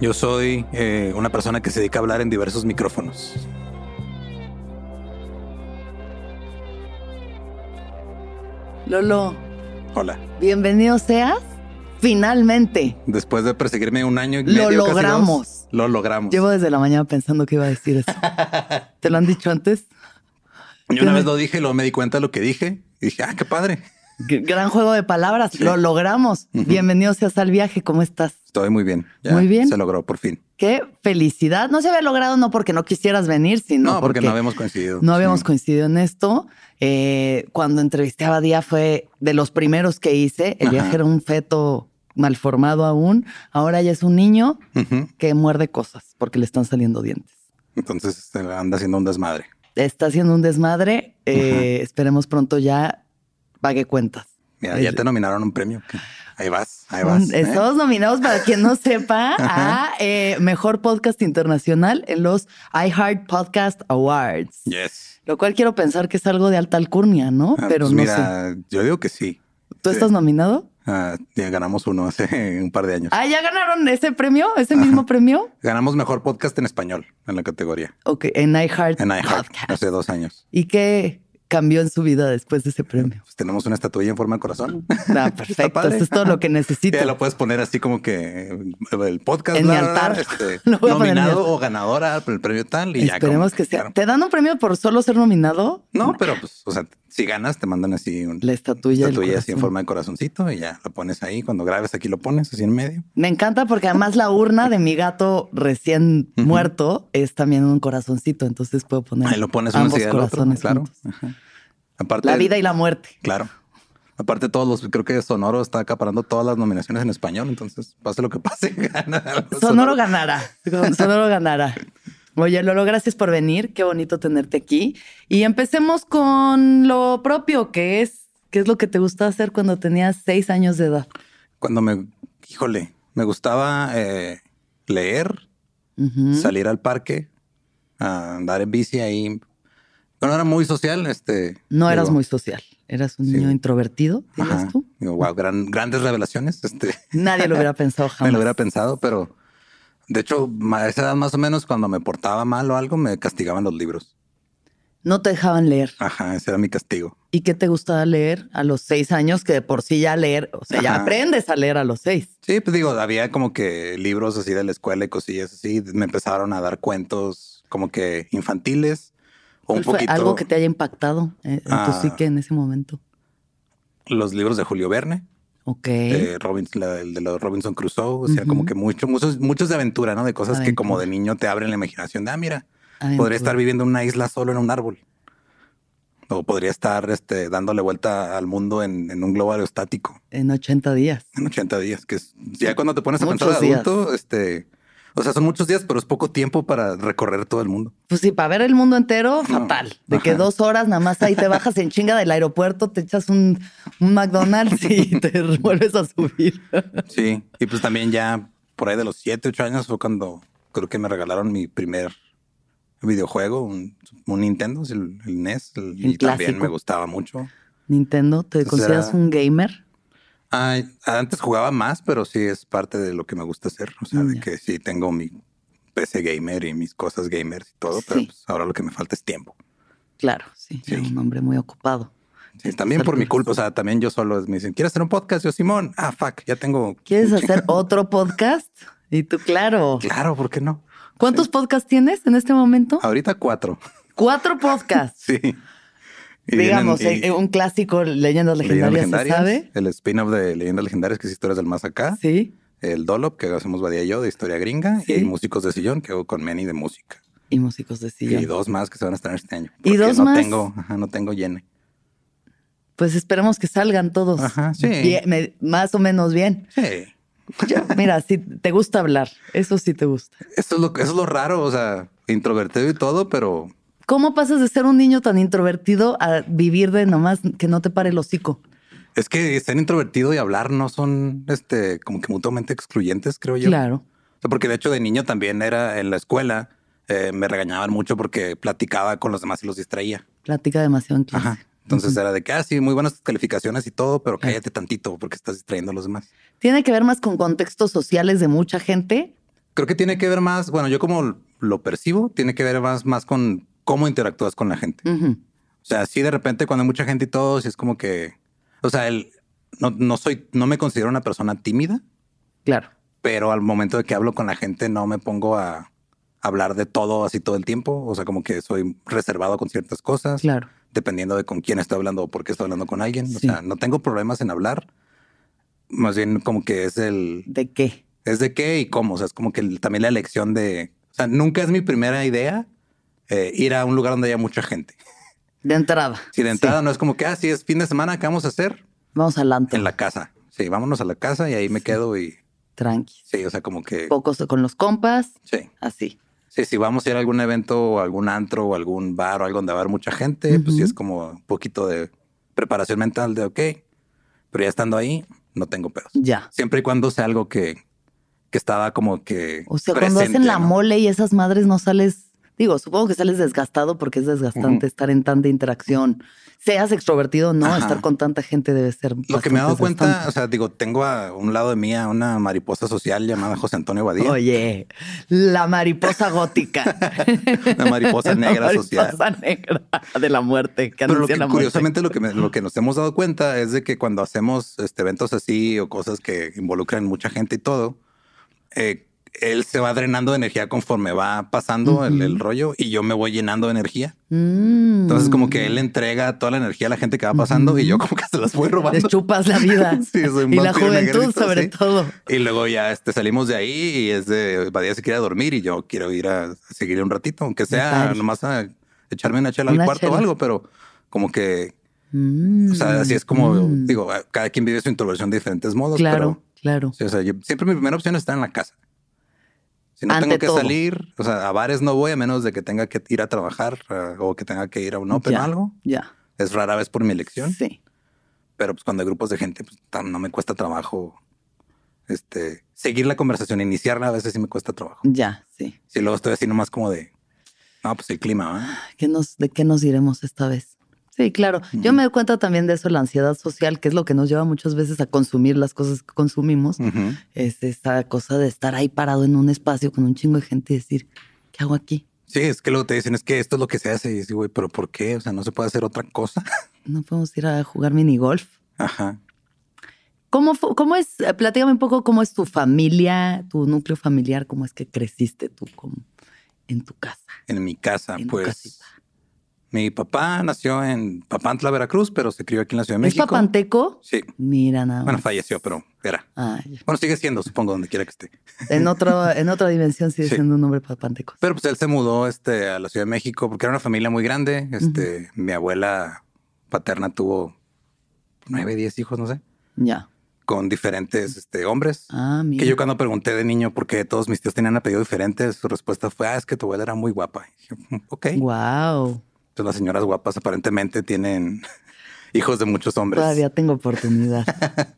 Yo soy eh, una persona que se dedica a hablar en diversos micrófonos. Lolo, Hola. bienvenido seas. Finalmente. Después de perseguirme un año y Lo medio, casi logramos. dos, lo logramos. Llevo desde la mañana pensando que iba a decir eso. ¿Te lo han dicho antes? Yo una vez lo dije, luego me di cuenta de lo que dije y dije, ah, qué padre. Gran juego de palabras. Lo logramos. Bienvenido seas al viaje. ¿Cómo estás? Estoy muy bien. Ya Muy bien. Se logró por fin. Qué felicidad. No se había logrado no porque no quisieras venir, sino No, porque, no habíamos coincidido. no habíamos Sí. coincidido en esto. Eh, cuando entrevisté a Badía fue de los primeros que hice. El Ajá. viaje era un feto malformado aún. Ahora ya es un niño que muerde cosas porque le están saliendo dientes. Entonces anda haciendo un desmadre. Está haciendo un desmadre. Eh, esperemos pronto ya pague cuentas. Mira, ya te nominaron un premio. Ahí vas, ahí vas. ¿eh? Estamos nominados, para quien no sepa, a eh, Mejor Podcast Internacional en los iHeart Podcast Awards. Yes. Lo cual quiero pensar que es algo de alta alcurnia, ¿no? Ah, Pero pues no mira, yo digo que sí. sé. ¿Tú sí. estás nominado? Ah, ya ganamos uno hace un par de años. Ah, ¿ya ganaron ese premio? ¿Ese mismo premio? Ganamos mejor podcast en español en la categoría. Ok, en iHeart En iHeart hace dos años. ¿Y qué cambió en su vida después de ese premio? Pues tenemos una estatuilla en forma de corazón. Ah, perfecto. Eso es todo lo que necesito. Ya lo puedes poner así como que eh, el podcast En mi bla, altar. este, nominado o ganadora por el premio tal y ya. Esperemos como- que sea. claro. ¿Te dan un premio por solo ser nominado? No, pero pues, o sea, si ganas, te mandan así un La estatuilla. estatuilla así en forma de corazoncito y ya lo pones ahí. Cuando grabes aquí lo pones así en medio. Me encanta porque además la urna de mi gato recién muerto es también un corazoncito, entonces puedo poner Ahí lo pones uno ambos otro. corazones Claro. Ajá. Aparte, La vida y la muerte. Claro. Aparte, todos los, creo que Sonoro está acaparando todas las nominaciones en español. Entonces, pase lo que pase, gana. Sonoro ganará. Sonoro ganará. Oye, Lolo, gracias por venir. Qué bonito tenerte aquí. Y empecemos con lo propio, que es, ¿qué es lo que te gustaba hacer cuando tenías seis años de edad? Cuando me, híjole, me gustaba eh, leer, salir al parque, a andar en bici ahí. Bueno, era muy social. Este, No eras muy social. Eras un Sí. niño introvertido, dirías tú. Digo, wow, gran- grandes revelaciones. Este, Nadie lo hubiera pensado me jamás. lo hubiera pensado, pero de hecho, a esa edad más o menos, cuando me portaba mal o algo, me castigaban los libros. No te dejaban leer. Ajá, ese era mi castigo. ¿Y qué te gustaba leer a los seis años? Que de por sí ya leer, o sea, ya aprendes a leer a los seis. Sí, pues digo, había como que libros así de la escuela y cosillas así. Me empezaron a dar cuentos como que infantiles un ¿Cuál fue poquito algo que te haya impactado eh, en tu Ah. psique en ese momento? los libros de Julio Verne, Ok. de Robinson, la- el de los Robinson Crusoe. O sea, como que mucho, muchos, muchos de aventura, ¿no? De cosas que como de niño te abren la imaginación. De, ah, mira, Aventura. podría estar viviendo en una isla solo en un árbol. O podría estar este, dándole vuelta al mundo en, en un globo aerostático En 80 días. en 80 días, que es ya cuando te pones a Muchos pensar de días. adulto, este, o sea, son muchos días, pero es poco tiempo para recorrer todo el mundo. Pues sí, para ver el mundo entero, fatal. De que dos horas nada más ahí te bajas en chinga del aeropuerto, te echas un, un McDonald's y te vuelves a subir. Sí, y pues también ya por ahí de los 7, 8 años fue cuando creo que me regalaron mi primer videojuego, un, un Nintendo, el, el NES, el- El y también me gustaba mucho. Nintendo, ¿te Entonces consideras era- un gamer? Ay, antes jugaba más, pero sí es parte de lo que me gusta hacer. O sea, Mm, de ya. que sí tengo mi PC gamer y mis cosas gamers y todo, pero Sí. pues ahora lo que me falta es tiempo. Claro, sí, Sí. un hombre muy ocupado. Sí, también por mi culpa. O sea, también yo solo me dicen, ¿quieres hacer un podcast? Yo, Simón, ah, fuck, ya tengo. ¿Quieres hacer otro podcast? Y tú, claro. Claro, ¿por qué no? ¿Cuántos podcasts tienes en este momento? Ahorita cuatro. Cuatro podcasts. Sí. Digamos, vienen- y- eh, un clásico, Leyendas Leyendas Legendarias, ¿se sabe? El spin-off de Leyendas Legendarias, que es Historias del Más Acá. Sí. El Dolop, que hacemos Badía y yo, de Historia Gringa. Sí. Y Músicos de Sillón, que hago con Manny de música. Y músicos de sillón. Y dos más que se van a estrenar este año. ¿Y dos no más? Tengo, ajá, no tengo llene. Pues esperemos que salgan todos. Ajá, sí. bien- me- más o menos bien. Sí. Mira, si te gusta hablar, eso sí te gusta. Eso es lo, eso es lo raro. O sea, introvertido y todo, pero ¿Cómo pasas de ser un niño tan introvertido a vivir de nomás que no te pare el hocico? es que ser introvertido y hablar no son este como que mutuamente excluyentes, creo yo. Claro. O sea, porque de hecho de niño también era en la escuela, eh, me regañaban mucho porque platicaba con los demás y los distraía. Platica demasiado en clase. Ajá. Entonces era de que, ah, sí, muy buenas calificaciones y todo, pero cállate tantito porque estás distrayendo a los demás. Tiene que ver más con contextos sociales de mucha gente. Creo que tiene que ver más, bueno, yo como lo percibo, tiene que ver más, más con cómo interactúas con la gente. Ujú. O sea, sí, de repente cuando hay mucha gente y todo, sí es como que, o sea, el, no, no soy, no me considero una persona tímida, Claro. pero al momento de que hablo con la gente no me pongo a hablar de todo así todo el tiempo. O sea, como que soy reservado con ciertas cosas, Claro. dependiendo de con quién estoy hablando o por qué estoy hablando con alguien. O Sí. sea, no tengo problemas en hablar. Más bien como que es el, ¿De qué? es de qué y cómo. O sea, es como que el- también la elección de, o sea, nunca es mi primera idea eh, ir a un lugar donde haya mucha gente. De entrada. Si de entrada no es como que, ah, sí, es fin de semana, ¿qué vamos a hacer? Vamos al antro. En la casa. Sí, vámonos a la casa y ahí me quedo y Tranqui. sí, o sea, como que Pocos con los compas. sí. Así. Sí, si vamos a ir a algún evento o algún antro o algún bar o algo donde va a haber mucha gente, pues sí es como un poquito de preparación mental de ok, pero ya estando ahí, no tengo pedos. Ya. Siempre y cuando sea algo que, que estaba como que. O sea, cuando hacen la ¿no? mole y esas madres no sales. Digo, supongo que sales desgastado porque es desgastante estar en tanta interacción. Seas extrovertido o no, Ajá. estar con tanta gente debe ser. Lo que me he dado cuenta, o sea, digo, tengo a un lado de mí a una mariposa social llamada José Antonio Badía. Oye, la mariposa gótica. Una mariposa negra la social. mariposa negra de la muerte. Que Pero lo anuncia que, la muerte. curiosamente lo que, me- lo que nos hemos dado cuenta es de que cuando hacemos este, eventos así o cosas que involucran mucha gente y todo, eh, él se va drenando de energía conforme va pasando el, el rollo y yo me voy llenando de energía. Mm. Entonces como que él entrega toda la energía a la gente que va pasando y yo como que se las voy robando. Les chupas la vida. Sí, soy un y la juventud, negrito, sobre sí. todo. Y luego ya este, salimos de ahí y es de Badía se quiere dormir y yo quiero ir a seguir un ratito, aunque sea nomás a echarme una chela Una al cuarto chela. o algo, pero como que Mm. o sea, así es como, Mm. digo, cada quien vive su introversión de diferentes modos. Claro, claro. Sí, o sea, yo- siempre mi primera opción es estar en la casa. Si no Ante tengo que todo. salir, o sea, a bares no voy a menos de que tenga que ir a trabajar eh, o que tenga que ir a un open Ya, o algo. Ya. Es rara vez por mi elección, Sí. pero pues cuando hay grupos de gente, pues no me cuesta trabajo este, seguir la conversación, iniciarla a veces sí me cuesta trabajo. Ya, sí. Si luego estoy así nomás como de, no, pues el clima, ¿va? ¿Qué nos, ¿De qué nos iremos esta vez? Sí, claro. Yo me doy cuenta también de eso, la ansiedad social, que es lo que nos lleva muchas veces a consumir las cosas que consumimos. Ujú. Es esta cosa de estar ahí parado en un espacio con un chingo de gente y decir, ¿qué hago aquí? Sí, es que luego te dicen, es que esto es lo que se hace. Y digo, güey, pero ¿por qué? O sea, no se puede hacer otra cosa. No podemos ir a jugar minigolf. Ajá. ¿Cómo, cómo es? eh, Platícame un poco cómo es tu familia, tu núcleo familiar, cómo es que creciste tú como en tu casa. En mi casa, En tu pues casita. Mi papá nació en Papantla, Veracruz, pero se crió aquí en la Ciudad de ¿Es México. papanteco? Sí. Mira nada Bueno, más. falleció, pero era. Bueno, sigue siendo, supongo, donde quiera que esté. en, otro, en otra dimensión sigue Sí. siendo un nombre papanteco. Pero pues él se mudó este, a la Ciudad de México porque era una familia muy grande. Este, mi abuela paterna tuvo nueve, diez hijos, no sé, Ya. con diferentes este, hombres. Ah, mira. Que yo cuando pregunté de niño por qué todos mis tíos tenían apellido diferentes, su respuesta fue, ah, es que tu abuela era muy guapa. Y "Mm, ok. Wow. Entonces las señoras guapas aparentemente tienen hijos de muchos hombres. Todavía tengo oportunidad.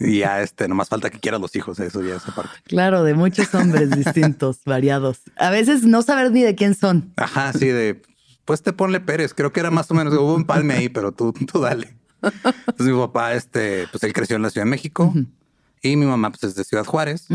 Y ya este, nomás falta que quieras los hijos, eso ya es aparte. claro, de muchos hombres distintos, variados. A veces no saber ni de quién son. Ajá, sí, de pues te ponle Pérez. Creo que era más o menos, hubo un palme ahí, pero tú, tú dale. Entonces mi papá, este, pues él creció en la Ciudad de México y mi mamá, pues es de Ciudad Juárez.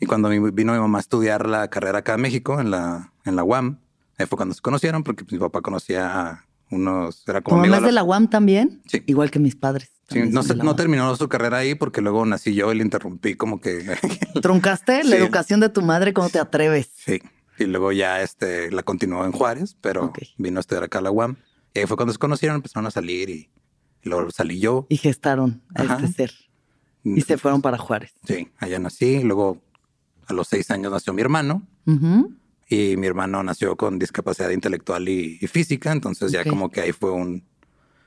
Y cuando vino mi mamá a estudiar la carrera acá en México, en la, en la UAM, ahí fue cuando se conocieron, porque pues, mi papá conocía a unos, era ¿Tu como amigo es de la UAM también? Sí. Igual que mis padres. Sí, no, se- de la no terminó su carrera ahí porque luego nací yo y le interrumpí como que ¿Truncaste la Sí. educación de tu madre? ¿Cómo te atreves? sí. Y luego ya este la continuó en Juárez, pero Ok. vino a estudiar acá a la UAM. Y ahí fue cuando se conocieron, empezaron a salir y, y luego salí yo. Y gestaron a Ajá. este ser. Y se fueron para Juárez. Sí, allá nací. Luego a los seis años nació mi hermano Ujú. Y mi hermano nació con discapacidad intelectual y, y física. Entonces ya como que ahí fue un,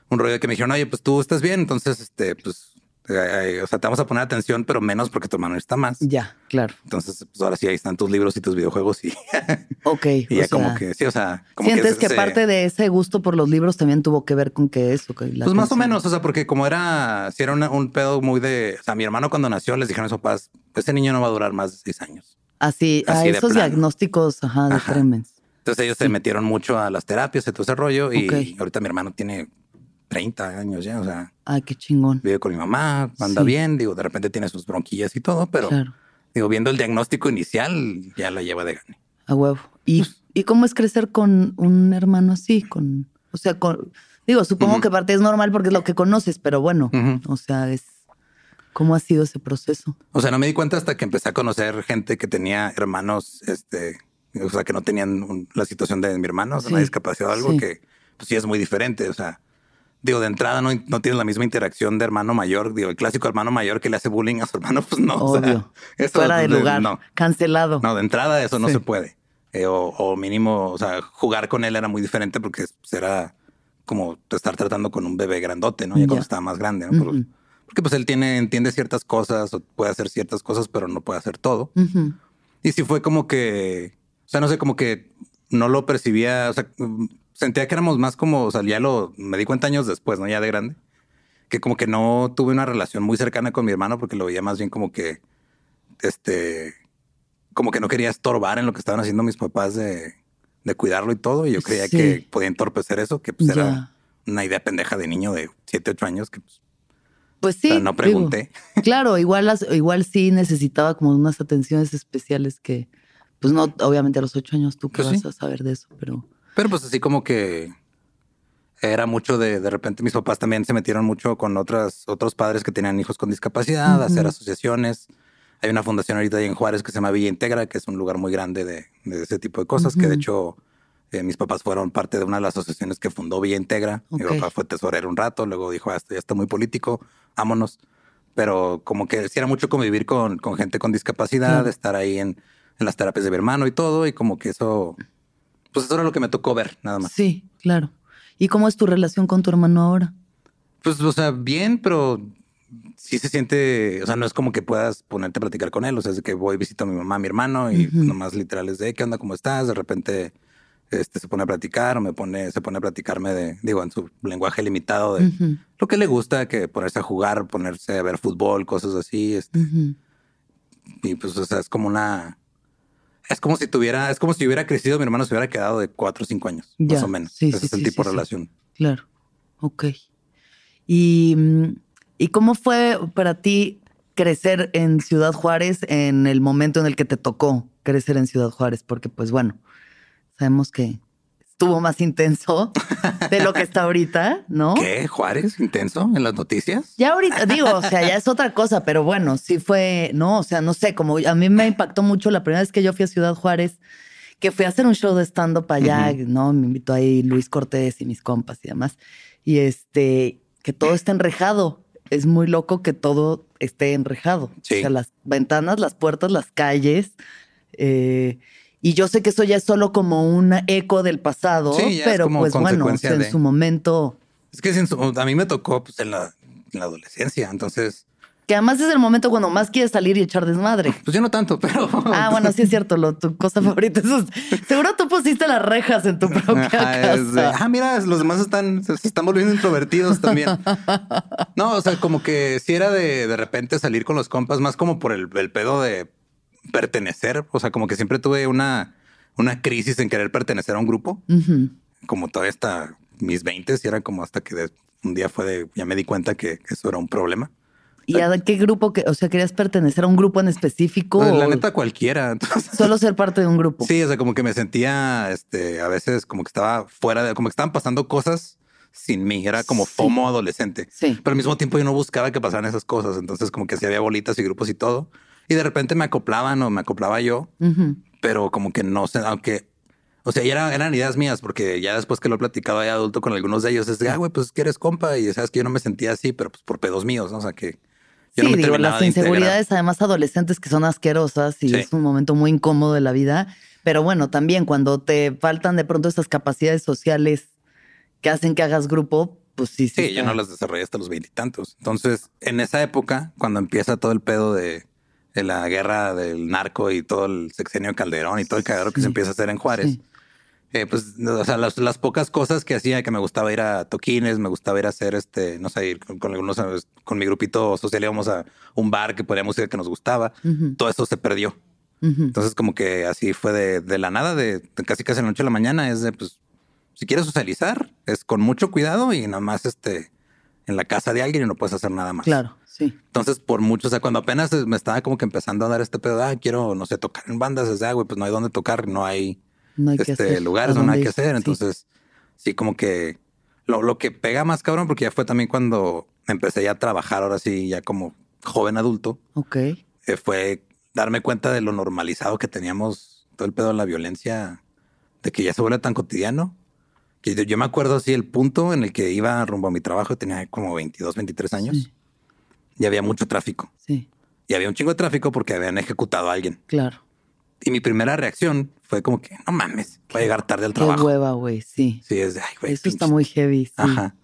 un rollo de que me dijeron, oye, pues tú estás bien. Entonces, este, pues Eh, o sea, te vamos a poner atención, pero menos porque tu hermano está más. Ya, claro. Entonces, pues ahora sí, ahí están tus libros y tus videojuegos y, Ok. y ya como que, sí, o sea, como sientes que, ese- parte de ese gusto por los libros también tuvo que ver con que eso. Que la Pues más o menos, o sea, porque como era, si era una- un pedo muy de, o sea, mi hermano cuando nació les dijeron a sus papás, ese niño no va a durar más de seis años. Así, a así esos plano. diagnósticos, ajá, de Ajá. tremens. Entonces ellos se metieron mucho a las terapias y todo ese rollo y ahorita mi hermano tiene 30 años ya, o sea, Ay, qué chingón. vive con mi mamá, anda Sí. bien, digo, de repente tiene sus bronquillas y todo, pero Claro, digo, viendo el diagnóstico inicial, ya la lleva de gane. a huevo. ¿Y, Pues ¿Y cómo es crecer con un hermano así? Con, o sea, con, digo, supongo que parte es normal porque es lo que conoces, pero bueno, o sea, es cómo ha sido ese proceso. O sea, no me di cuenta hasta que empecé a conocer gente que tenía hermanos, este, o sea, que no tenían un- la situación de mi hermano, o sea, una discapacidad o algo sí. que pues sí es muy diferente. O sea, digo, de entrada no, no tienes la misma interacción de hermano mayor. Digo, el clásico hermano mayor que le hace bullying a su hermano, pues no. o sea, Obvio. eso Fuera de de- lugar. No, Cancelado. no, de entrada eso no Sí. se puede. Eh, o, o mínimo, o sea, jugar con él era muy diferente porque pues, era como estar tratando con un bebé grandote, ¿no? Ya, Ya. cuando estaba más grande, ¿no? Porque pues él tiene, entiende ciertas cosas o puede hacer ciertas cosas, pero no puede hacer todo. Ujú. Y sí fue como que, o sea, no sé, como que no lo percibía, o sea, sentía que éramos más como, o sea, ya lo, me di cuenta años después, ¿no? Ya de grande, que como que no tuve una relación muy cercana con mi hermano porque lo veía más bien como que, este, como que no quería estorbar en lo que estaban haciendo mis papás de, de cuidarlo y todo. Y yo creía Sí. que podía entorpecer eso, que pues Ya. era una idea pendeja de niño de 7, 8 años que pues, Pues o sí. sea, no digo, pregunté. Claro, igual, las, igual sí necesitaba como unas atenciones especiales que, pues no, obviamente a los ocho años tú qué Pues vas sí. a saber de eso, pero Pero pues así como que era mucho de, de repente mis papás también se metieron mucho con otras, otros padres que tenían hijos con discapacidad, hacer asociaciones. Hay una fundación ahorita ahí en Juárez que se llama Villa Integra, que es un lugar muy grande de, de ese tipo de cosas, que de hecho eh, mis papás fueron parte de una de las asociaciones que fundó Villa Integra. Mi papá fue tesorero un rato, luego dijo, "Ah, esto ya está muy político, vámonos. Pero como que sí era mucho convivir con, con gente con discapacidad, Claro. estar ahí en, en las terapias de mi hermano y todo, y como que eso, pues eso era lo que me tocó ver, nada más. sí, claro. ¿Y cómo es tu relación con tu hermano ahora? Pues, o sea, bien, pero sí se siente, o sea, no es como que puedas ponerte a platicar con él. O sea, es de que voy, visito a mi mamá, a mi hermano y Ujú. nomás literal es de ¿qué onda? ¿Cómo estás? De repente este, se pone a platicar o me pone, se pone a platicarme de, digo, en su lenguaje limitado de lo que le gusta, que ponerse a jugar, ponerse a ver fútbol, cosas así. este, y pues, o sea, es como una, es como si tuviera, es como si hubiera crecido, mi hermano se hubiera quedado de cuatro o cinco años, Ya, más o menos. sí, Ese sí, es el sí, tipo de relación. Claro, ok. ¿Y, mm, ¿Y cómo fue para ti crecer en Ciudad Juárez en el momento en el que te tocó crecer en Ciudad Juárez? Porque pues bueno, sabemos que estuvo más intenso de lo que está ahorita, ¿no? ¿Qué? ¿Juárez? ¿Intenso en las noticias? Ya ahorita, digo, o sea, ya es otra cosa, pero bueno, sí fue, no, o sea, no sé, como a mí me impactó mucho la primera vez que yo fui a Ciudad Juárez, que fui a hacer un show de stand-up allá. ¿no? Me invitó ahí Luis Cortés y mis compas y demás. Y este, que todo está enrejado. Es muy loco que todo esté enrejado. Sí. O sea, las ventanas, las puertas, las calles. eh, y yo sé que eso ya es solo como un eco del pasado, Sí, pero pues bueno, en su momento Es que su- a mí me tocó pues, en, la, en la adolescencia, entonces, Que además es el momento cuando más quieres salir y echar desmadre. pues yo no tanto, pero... Ah, bueno, sí es cierto, lo, tu cosa favorita. Eso es- seguro tú pusiste las rejas en tu propia es de, casa. ah, mira, los demás están, se, se están volviendo introvertidos también. No, o sea, como que si era de de repente salir con los compas, más como por el, el pedo de pertenecer. O sea, como que siempre tuve una, una crisis en querer pertenecer a un grupo, como todavía hasta mis 20 y era como hasta que de- un día fue de, ya me di cuenta que eso era un problema. ¿Y a qué grupo? Que, o sea, querías pertenecer a un grupo en específico Pues, la neta cualquiera. Entonces, solo ser parte de un grupo? Sí, o sea, como que me sentía, este, a veces como que estaba fuera de, como que estaban pasando cosas sin mí. Era como Sí. FOMO adolescente. Sí. Pero al mismo tiempo yo no buscaba que pasaran esas cosas. Entonces como que sí había bolitas y grupos y todo. Y de repente me acoplaban o me acoplaba yo, pero como que no sé, aunque, o sea, ya era- eran ideas mías, porque ya después que lo he platicado ya adulto con algunos de ellos, es de, ah, güey, pues que eres compa y sabes que yo no me sentía así, pero pues por pedos míos, ¿no? O sea, que yo Sí, no me digo, las inseguridades además adolescentes que son asquerosas y Sí. es un momento muy incómodo de la vida. Pero bueno, también cuando te faltan de pronto estas capacidades sociales que hacen que hagas grupo, Pues sí, sí. Sí, yo no las desarrollé hasta los veintitantos. Entonces, en esa época, cuando empieza todo el pedo de, de la guerra del narco y todo el sexenio de Calderón y todo el cagadero que se empieza a hacer en Juárez, Sí. eh, pues, o sea, las, las pocas cosas que hacía, que me gustaba ir a toquines, me gustaba ir a hacer este, no sé, ir con, con algunos, con mi grupito social íbamos a un bar que ponía música que nos gustaba. Todo eso se perdió. Entonces, como que así fue de, de la nada, de, de casi casi la noche a la mañana, es de, pues, si quieres socializar, es con mucho cuidado y nada más este, en la casa de alguien y no puedes hacer nada más. Claro, sí. Entonces, por mucho, o sea, cuando apenas me estaba como que empezando a dar este pedo, ah, quiero, no sé, tocar en bandas, es de, ah, güey, pues no hay dónde tocar, no hay, No este, lugares ¿A donde hay que ir? hacer. Sí. Entonces, sí, como que lo, lo que pega más cabrón, porque ya fue también cuando empecé ya a trabajar, ahora sí, ya como joven adulto, Ok. eh, fue darme cuenta de lo normalizado que teníamos todo el pedo de la violencia, de que ya se vuelve tan cotidiano. Que yo, yo me acuerdo así el punto en el que iba rumbo a mi trabajo, tenía como 22, 23 años, Sí. Y había mucho tráfico. Sí, Y había un chingo de tráfico porque habían ejecutado a alguien. claro. Y mi primera reacción fue como que, no mames, voy a llegar tarde al Qué trabajo. hueva, güey. Sí. Sí, es de, ay, güey. Eso está muy heavy. Sí. Ajá.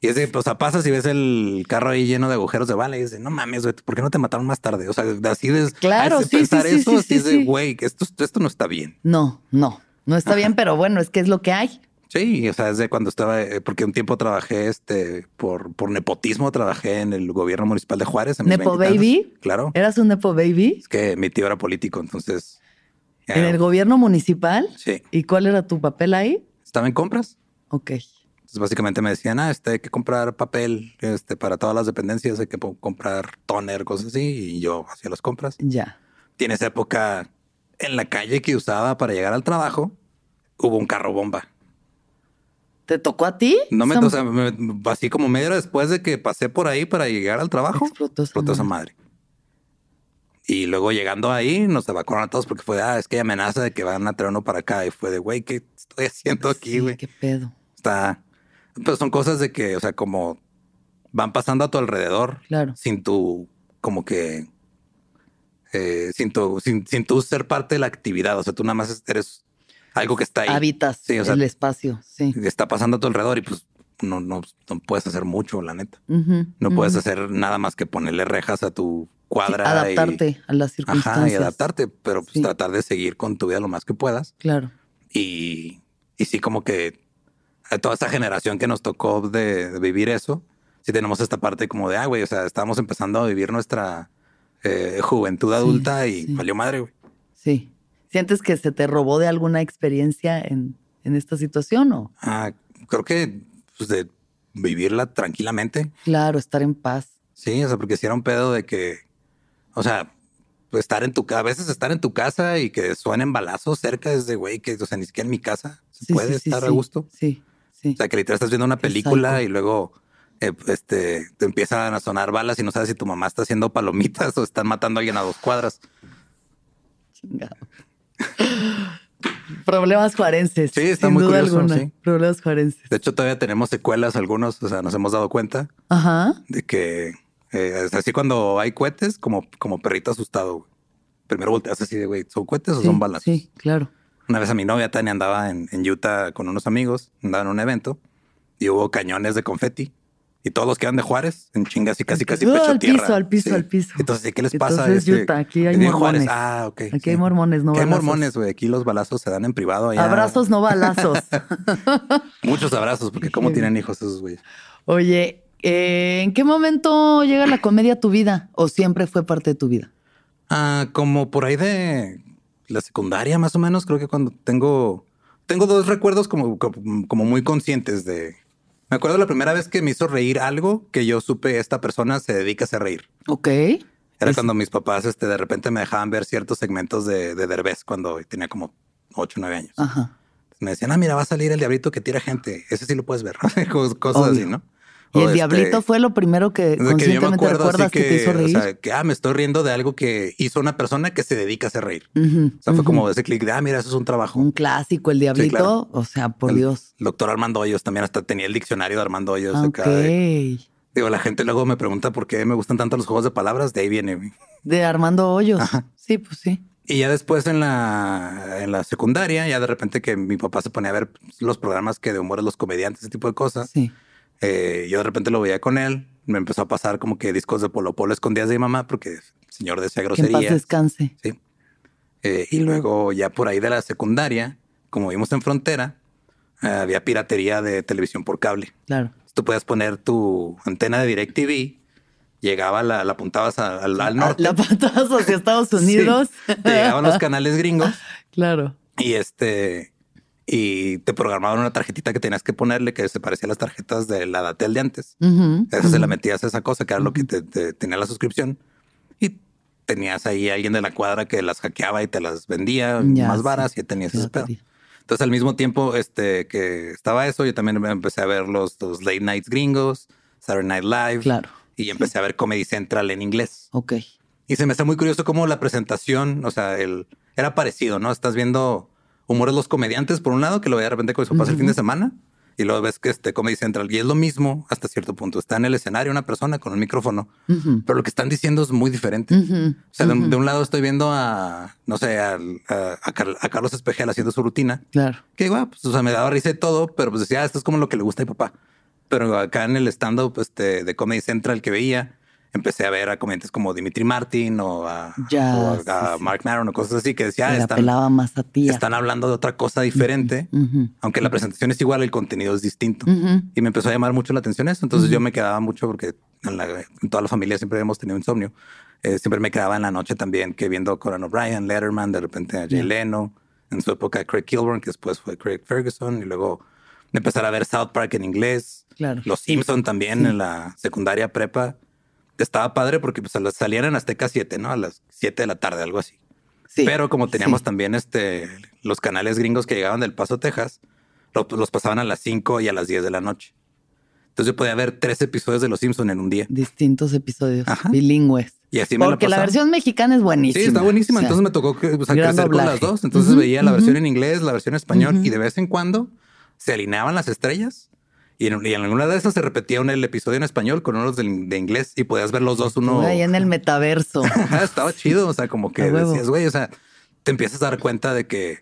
Y es de, pues, o sea, pasas y ves el carro ahí lleno de agujeros de bala y es de, no mames, güey, ¿por qué no te mataron más tarde? O sea, así de Claro, sí, pensar sí, sí, eso, sí, así de, güey, esto, esto no está bien. No, no. No está bien, pero bueno, es que es lo que hay. Sí, o sea, es de cuando estaba, eh, porque un tiempo trabajé este por, por nepotismo, trabajé en el gobierno municipal de Juárez. en ¿Nepo baby? Claro. ¿Eras un Nepo Baby? Es que mi tío era político, entonces. ¿En eh, el gobierno municipal? Sí. ¿Y cuál era tu papel ahí? Estaba en compras. Ok. Entonces, básicamente me decían, ah, este, hay que comprar papel este, para todas las dependencias, hay que comprar toner, cosas así. Y yo hacía las compras. Ya. Y en esa época, en la calle que usaba para llegar al trabajo, hubo un carro bomba. ¿Te tocó a ti? No me, o sea, me- así como media hora después de que pasé por ahí para llegar al trabajo, Explotó explotó esa madre. madre. Y luego llegando ahí, nos evacuaron a todos porque fue, ah, es que hay amenaza de que van a traer uno para acá. Y fue de, güey, ¿qué estoy haciendo aquí, Sí, güey? qué pedo. Está. Pero son cosas de que, o sea, como van pasando a tu alrededor Claro. sin tu, como que, eh, sin tu, sin, sin tú ser parte de la actividad. O sea, tú nada más eres algo que está ahí, Habitas Sí, o sea, el espacio. Sí. está pasando a tu alrededor y pues no, no, no puedes hacer mucho, la neta. No puedes hacer nada más que ponerle rejas a tu Sí, cuadra. y- adaptarte a las circunstancias. Ajá, y adaptarte, pero pues Sí. tratar de seguir con tu vida lo más que puedas. Claro. Y, y sí, como que a toda esa generación que nos tocó de, de vivir eso, sí tenemos esta parte como de, ah, güey, o sea, estamos empezando a vivir nuestra eh, juventud Sí, adulta y sí. valió madre, güey. Sí. ¿Sientes que se te robó de alguna experiencia en, en esta situación o? Ah, creo que pues, de vivirla tranquilamente. Claro, estar en paz. Sí, o sea, porque si era un pedo de que, o sea, pues, estar en tu casa, a veces estar en tu casa y que suenen balazos cerca es de, güey, que, o sea, ni siquiera en mi casa se Sí, puede sí, sí, estar a gusto. Sí, sí. O sea, que literal estás viendo una película y luego eh, este, te empiezan a sonar balas y no sabes si tu mamá está haciendo palomitas o están matando a alguien a dos cuadras. Chingado. Problemas juarenses. Sí, está sin muy duda curioso, alguna. sí. Problemas juarenses. De hecho, todavía tenemos secuelas algunos, o sea, nos hemos dado cuenta Ajá. de que eh, es así cuando hay cohetes, como, como perrito asustado. güey. Primero volteas así de, güey, ¿son cohetes o son balas? Sí, claro. Una vez a mi novia Tania andaba en, en Utah con unos amigos, andaba en un evento y hubo cañones de confeti. Y todos los que eran de Juárez, en chingas y casi, casi pecho al tierra. piso, al piso, al piso. Entonces, ¿qué les pasa? Entonces, Este, Utah, aquí hay mormones. Ah, ok. Aquí sí. hay mormones, no Aquí hay balazos. mormones, güey. Aquí los balazos se dan en privado. Allá. Abrazos, no balazos. Muchos abrazos, porque cómo tienen hijos esos güeyes. Oye, eh, ¿en qué momento llega la comedia a tu vida? ¿O siempre fue parte de tu vida? Ah, como por ahí de la secundaria, más o menos. Creo que cuando tengo. Tengo dos recuerdos como, como, como muy conscientes de. Me acuerdo la primera vez que me hizo reír algo que yo supe esta persona se dedica a hacer reír. Ok. Era Es- cuando mis papás este, de repente me dejaban ver ciertos segmentos de, de Derbez cuando tenía como 8 o 9 años. Ajá. Me decían, ah, mira, va a salir el diablito que tira gente. Ese sí lo puedes ver. Cos- Cosas Obvio. así, ¿no? Y O el este, diablito fue lo primero que de que yo me conscientemente así recuerdas que, te hizo o reír. sea, que, ah, me estoy riendo de algo que hizo una persona que se dedica a hacer reír. Ujú, O sea, fue como ese clic de, ah, mira, eso es un trabajo. un clásico, el diablito. claro. O sea, por El Dios. doctor Armando Hoyos también hasta tenía el diccionario de Armando Hoyos. Acá de- digo, la gente luego me pregunta por qué me gustan tanto los juegos de palabras. De ahí viene. De Armando Hoyos. Ajá. Sí, pues sí. Y ya después en la, en la secundaria, ya de repente que mi papá se ponía a ver los programas que de humor de los comediantes, ese tipo de cosas. Sí. Eh, yo de repente lo veía con él. Me empezó a pasar como que discos de Polo Polo escondidas de mi mamá porque el señor decía Que en paz descanse. Sí. Eh, y luego ya por ahí de la secundaria, como vimos en frontera, eh, había piratería de televisión por cable. Claro. Tú podías poner tu antena de DirecTV, llegaba, la, la apuntabas a- al, al norte. La patas hacia Estados Unidos. Sí, te llegaban los canales gringos claro. y este y te programaban una tarjetita que tenías que ponerle que se parecía a las tarjetas de la Datel de antes. Ujú, Esa se la metías a esa cosa que era lo que te, te- tenía la suscripción y tenías ahí alguien de la cuadra que las hackeaba y te las vendía Ya, más sí. varas y tenías ese pedo. Entonces, al mismo tiempo este, que estaba eso, yo también empecé a ver los, los late nights gringos, Saturday Night Live. Claro. Y empecé a ver Comedy Central en inglés. Ok. Y se me hace muy curioso cómo la presentación, o sea, el, era parecido, ¿no? Estás viendo humores los comediantes, por un lado, que lo veía de repente con su pasa el fin de semana, y luego ves que este Comedy Central, y es lo mismo hasta cierto punto. Está en el escenario una persona con un micrófono, Ujú, pero lo que están diciendo es muy diferente. O sea, de, un- de lado estoy viendo a, no sé, a, a Car- a Carlos Espejel haciendo su rutina, Claro. que igual, pues, o sea, me daba risa y todo, pero pues decía, ah, esto es como lo que le gusta a mi papá. Pero acá en el stand-up este, de Comedy Central que veía, empecé a ver a comediantes como Dimitri Martin o a, Ya, o a- sí, a sí. Mark Maron o cosas así que decía, están, pelaba más a ti. están hablando de otra cosa diferente, aunque la presentación es igual, el contenido es distinto. Y me empezó a llamar mucho la atención eso. Entonces yo me quedaba mucho porque en, la- en toda la familia siempre hemos tenido insomnio. Eh, siempre me quedaba en la noche también que viendo a Conan O'Brien, Letterman, de repente a Jay. Leno, en su época Craig Kilborn, que después fue Craig Ferguson, y luego empezar a ver South Park en inglés, Claro. Los Simpson también en la secundaria prepa. Estaba padre porque pues, salían en Azteca 7, ¿no? A las 7 de la tarde, algo así. Sí. Pero como teníamos Sí. también este, los canales gringos que llegaban del Paso, Texas, lo- los pasaban a las 5 y a las 10 de la noche. Entonces yo podía ver tres episodios de Los Simpson en un día. Distintos episodios Ajá. bilingües. Y así me la Porque la, pasaba. versión mexicana es buenísima. Sí, está buenísima. O sea, Entonces me tocó que, o sea, crecer con doblaje. las dos. Entonces Ujú, veía la ujú. versión en inglés, la versión en español Ujú. y de vez en cuando se alineaban las estrellas. Y en, y en alguna de esas se repetía un, el episodio en español con unos del- de, inglés y podías ver los dos uno. Ahí en el metaverso. Ajá, Estaba chido. O sea, como que decías, güey, o sea, te empiezas a dar cuenta de que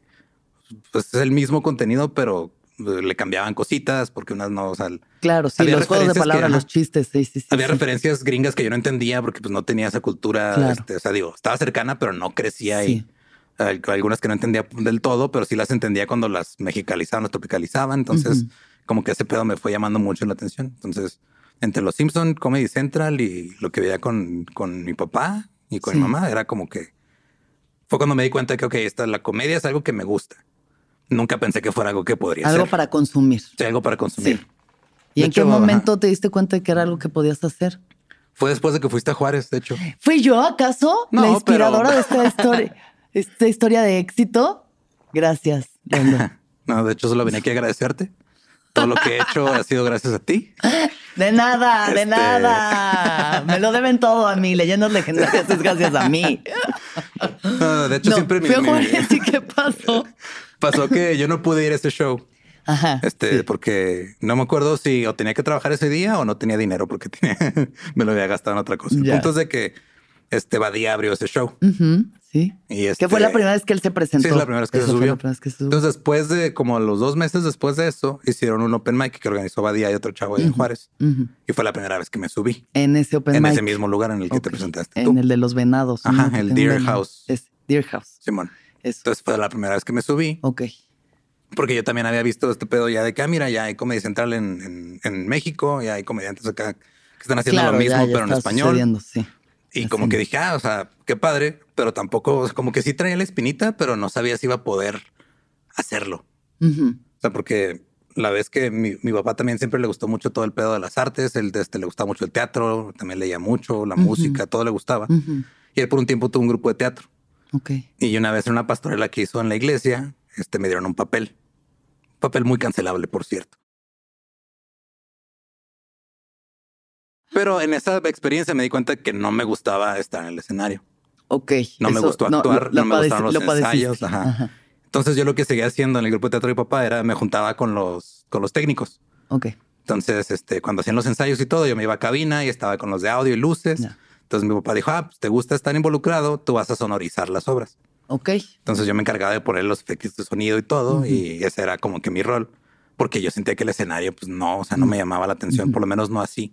pues, es el mismo contenido, pero eh, le cambiaban cositas porque unas no, o sea, Claro, sí, los juegos de palabras, los chistes, sí, sí, sí. había sí. referencias gringas que yo no entendía porque pues no tenía esa cultura. Claro. este, o sea, digo, estaba cercana, pero no crecía Sí. y al- algunas que no entendía del todo, pero sí las entendía cuando las mexicalizaban, las tropicalizaban. Entonces, Ujú. Como que ese pedo me fue llamando mucho la atención. Entonces, entre los Simpson, Comedy Central y lo que veía con, con mi papá y con Sí. mi mamá, era como que fue cuando me di cuenta que, ok, esta, la comedia es algo que me gusta. Nunca pensé que fuera algo que podría Algo ser. para consumir. Sí, algo para consumir. Sí. ¿Y De en qué momento te diste cuenta de que era algo que podías hacer? Fue después de que fuiste a Juárez, de hecho. ¿Fui yo acaso No, la inspiradora pero- de esta historia, esta historia de éxito? Gracias. No, de hecho, solo vine aquí a agradecerte. Todo lo que he hecho ha sido gracias a ti. De nada, de Este- nada. Me lo deben todo a mí. Leyendas legendarias es gracias a mí. No, de hecho, No, siempre Juárez y ¿qué pasó? pasó que yo no pude ir a ese show. Ajá. Este, sí. porque no me acuerdo si o tenía que trabajar ese día o no tenía dinero porque tenía, me lo había gastado en otra cosa. El punto es de que este Badía abrió ese show. Sí. Y este, Que fue la primera vez que él se presentó. Sí, es la primera vez que se subió. la primera vez que se subió. Entonces, después de como los dos meses después de eso, hicieron un open mic que organizó Badía y otro chavo en Juárez. Y fue la primera vez que me subí En ese open en mic. ese mismo lugar en el que te presentaste En tú, el de los venados. Ajá, el Deer. House. Es Deer House. Simón. Eso. Entonces fue la primera vez que me subí Ok. porque yo también había visto este pedo ya de que, ah, mira, ya hay comedia central en, en, en México, ya hay comediantes acá que están haciendo Claro, lo mismo, ya, ya pero en español. sí. Y como que dije, ah, o sea, qué padre, pero tampoco, o sea, como que sí traía la espinita, pero no sabía si iba a poder hacerlo. O sea, porque la vez que mi, mi papá también siempre le gustó mucho todo el pedo de las artes, él este, le gustaba mucho el teatro, también leía mucho, la música, todo le gustaba. Y él por un tiempo tuvo un grupo de teatro. Ok. Y una vez en una pastorela que hizo en la iglesia, este, me dieron un papel. Un papel muy cancelable, por cierto. Pero en esa experiencia me di cuenta que no me gustaba estar en el escenario. Ok. No me gustó actuar, no me gustaron los lo ensayos, ajá. Entonces yo lo que seguía haciendo en el grupo de teatro de mi papá era me juntaba con los, con los técnicos. Ok. Entonces, este, cuando hacían los ensayos y todo, yo me iba a cabina y estaba con los de audio y luces. Entonces mi papá dijo, ah, pues te gusta estar involucrado, tú vas a sonorizar las obras. Ok. Entonces yo me encargaba de poner los efectos de sonido y todo, y ese era como que mi rol. porque yo sentía que el escenario, pues no, o sea, no me llamaba la atención, por lo menos no así.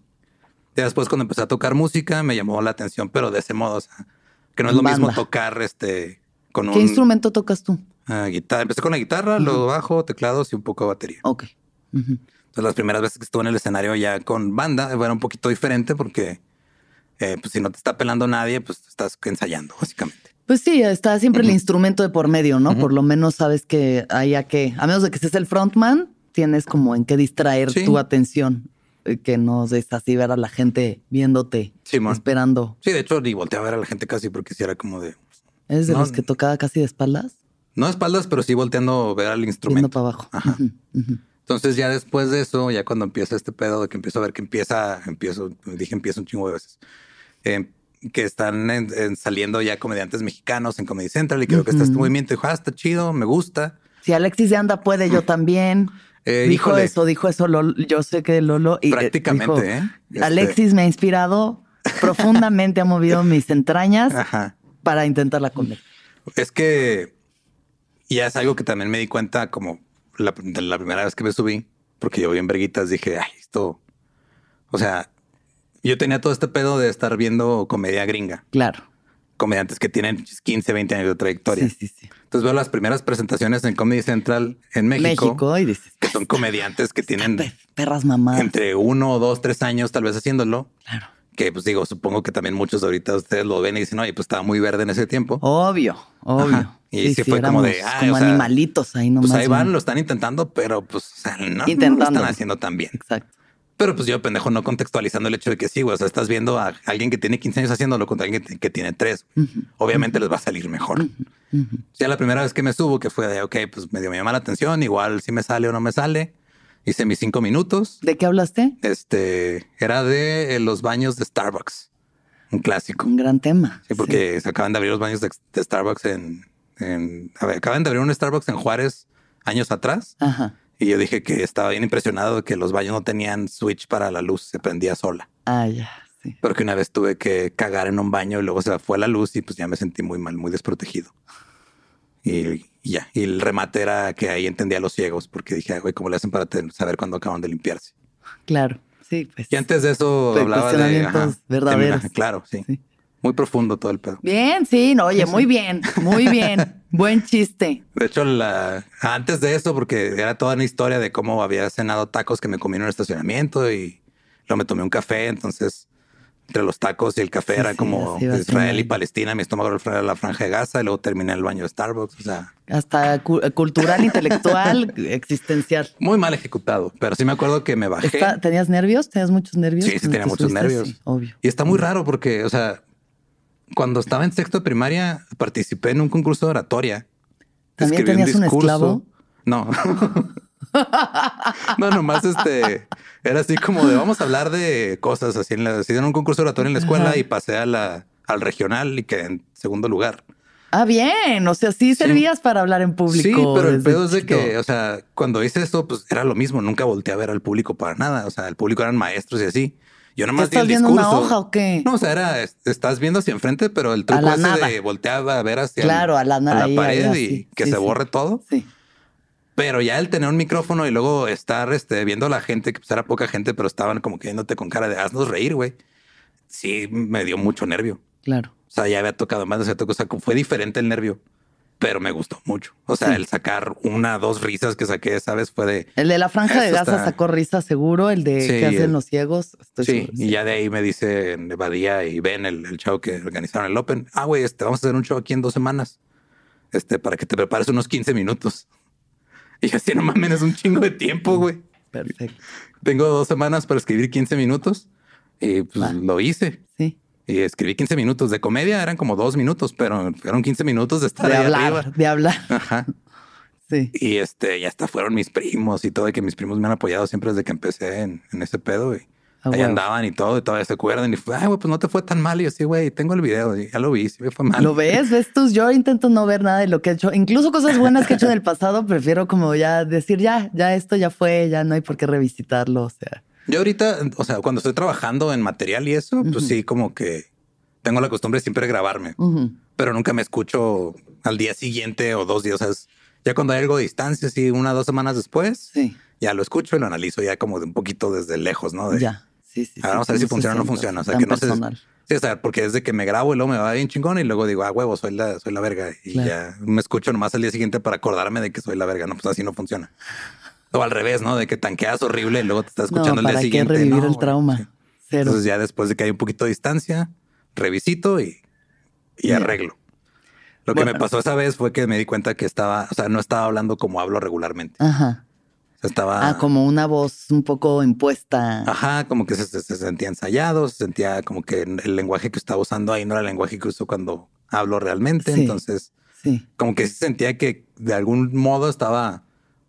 Y después cuando empecé a tocar música me llamó la atención, pero de ese modo, o sea, que no es lo mismo tocar este con ¿Qué instrumento tocas tú? Uh, guitarra. Empecé con la guitarra, luego bajo, teclados y un poco de batería. Ok. Entonces las primeras veces que estuve en el escenario ya con banda era un poquito diferente porque eh, pues si no te está pelando nadie, pues estás ensayando básicamente. Pues sí, está siempre el instrumento de por medio, ¿no? Por lo menos sabes que hay a que, a menos de que seas el frontman, tienes como en qué distraer tu atención, que no es así ver a la gente viéndote, esperando. Sí, de hecho, ni volteé a ver a la gente casi porque si era como de. ¿Es de los que tocaba casi de espaldas? No de espaldas, pero sí volteando a ver al instrumento. Viendo para abajo. Ajá. Entonces ya después de eso, ya cuando empieza este pedo de que empiezo a ver que empieza, empiezo, dije empieza un chingo de veces, eh, que están saliendo ya comediantes mexicanos en Comedy Central y creo que está este movimiento. Dijo, ah, está chido, me gusta. Si Alexis de Anda puede, yo también. Eh, dijo eso, dijo eso. Lolo. Yo sé que Lolo. Y, eh, Prácticamente, ¿eh? Este Alexis me ha inspirado profundamente, ha movido mis entrañas para intentar la comer. Es que ya es algo que también me di cuenta como la, primera vez que me subí, porque yo vi en Breguitas, dije, ay, esto. O sea, yo tenía todo este pedo de estar viendo comedia gringa. Claro. Comediantes que tienen 15, 20 años de trayectoria. Sí, sí, sí. Entonces veo las primeras presentaciones en Comedy Central en México. México y dices, que son comediantes que tienen perras mamadas. Entre uno, dos, tres años tal vez haciéndolo. Claro. Que pues digo, supongo que también muchos ahorita ustedes lo ven y dicen, oye, pues estaba muy verde en ese tiempo. Obvio, obvio. Y sí, fue como de ah, como animalitos ahí nomás. Pues ahí van, lo están intentando, pero pues o sea, no, no, lo están haciendo tan bien. Exacto. Pero pues yo, pendejo, no contextualizando el hecho de que sí, güey. O sea, estás viendo a alguien que tiene 15 años haciéndolo contra alguien que, tiene 3. Obviamente les va a salir mejor. Ya la primera vez que me subo, que fue de, ok, pues medio me llama la atención, igual si me sale o no me sale. Hice mis cinco minutos. ¿De qué hablaste? Este era de eh, los baños de Starbucks. Un clásico. Un gran tema. Sí, porque se acaban de abrir los baños de, Starbucks en, en a ver, acaban de abrir un Starbucks en Juárez años atrás. Ajá. Y yo dije que estaba bien impresionado de que los baños no tenían switch para la luz, se prendía sola. Ah, ya, sí. Pero que una vez tuve que cagar en un baño y luego se fue la luz y pues ya me sentí muy mal, muy desprotegido. Y, ya, y el remate era que ahí entendía a los ciegos porque dije, güey, ¿cómo le hacen para saber cuándo acaban de limpiarse? Claro, sí, pues. Y antes de eso hablaba de... verdaderos. claro, sí. Muy profundo todo el pedo. Bien, sí, no, oye, muy bien, muy bien. Buen chiste. De hecho, la, antes de eso, porque era toda una historia de cómo había cenado tacos que me comí en un estacionamiento y luego me tomé un café. Entonces, entre los tacos y el café era como Israel y Palestina. Mi estómago era la franja de Gaza y luego terminé el baño de Starbucks. O sea, hasta cultural, intelectual, existencial. Muy mal ejecutado, pero sí me acuerdo que me bajé. ¿Tenías nervios? ¿Tenías muchos nervios? Sí, sí, tenía muchos nervios. obvio. Y está muy raro porque, o sea, cuando estaba en sexto de primaria, participé en un concurso de oratoria. ¿También tenías un, esclavo? No. no, nomás este era así como de vamos a hablar de cosas así en la en un concurso de oratoria en la escuela y pasé a la, al regional y quedé en segundo lugar. Ah, bien. O sea, sí servías para hablar en público. Sí, pero el pedo es de que, o sea, cuando hice esto, pues era lo mismo. Nunca volteé a ver al público para nada. O sea, el público eran maestros y así. Yo nomás ¿Estás viendo una hoja o qué? No, o sea, era, estás viendo hacia enfrente, pero el truco ese de voltear a ver hacia claro, a la, pared y que se borre todo. Sí. Pero ya el tener un micrófono y luego estar este, viendo a la gente, que pues era poca gente, pero estaban como queriéndote con cara de haznos reír, güey. Sí, me dio mucho nervio. Claro. O sea, ya había tocado más de cierto cosa. Fue diferente el nervio pero me gustó mucho. O sea, el sacar una, dos risas que saqué, sabes, fue de. El de la franja de Gaza sacó risas seguro, el de que hacen los ciegos. sí, y ya de ahí me dice Badía y ven el, el, show que organizaron el Open. Ah, güey, este, vamos a hacer un show aquí en dos semanas. Este, para que te prepares unos 15 minutos. Y así no mames, es un chingo de tiempo, güey. Perfecto. Tengo dos semanas para escribir 15 minutos y pues lo hice. Sí. Y escribí 15 minutos de comedia, eran como dos minutos, pero fueron 15 minutos de estar de ahí hablar, arriba. de hablar. Ajá. Sí. Y este, ya hasta fueron mis primos y todo, y que mis primos me han apoyado siempre desde que empecé en, ese pedo. Y ahí andaban y todo, y todavía se acuerdan. Y fue, ay, güey, pues no te fue tan mal. Y yo, sí, güey, tengo el video, y ya lo vi, sí me fue mal. ¿Lo ves? ¿Ves tú? Yo intento no ver nada de lo que he hecho, incluso cosas buenas que he hecho en el pasado, prefiero como ya decir, ya, ya esto ya fue, ya no hay por qué revisitarlo, o sea. Yo ahorita, o sea, cuando estoy trabajando en material y eso, pues sí, como que tengo la costumbre de siempre grabarme, pero nunca me escucho al día siguiente o dos días. O sea, ya cuando hay algo de distancia, así una o dos semanas después, sí. ya lo escucho y lo analizo ya como de un poquito desde lejos, ¿no? De, ya. Sí, sí. a ver, vamos a ver si funciona o no funciona. O sea, que no sé. Sí, o sea, porque desde que me grabo y luego me va bien chingón y luego digo, ah, huevo, soy la, soy la verga. Y ya me escucho nomás al día siguiente para acordarme de que soy la verga. No, pues así no funciona. O al revés, ¿no? De que tanqueas horrible y luego te estás escuchando el día siguiente. Qué revivir el trauma. Cero. Entonces ya después de que hay un poquito de distancia, revisito y, y arreglo. Lo que me pasó esa vez fue que me di cuenta que estaba, o sea, no estaba hablando como hablo regularmente. Ajá. Estaba. Ah, como una voz un poco impuesta. Ajá, como que se, sentía ensayado, se sentía como que el lenguaje que estaba usando ahí no era el lenguaje que uso cuando hablo realmente. Entonces, sí. como que se sentía que de algún modo estaba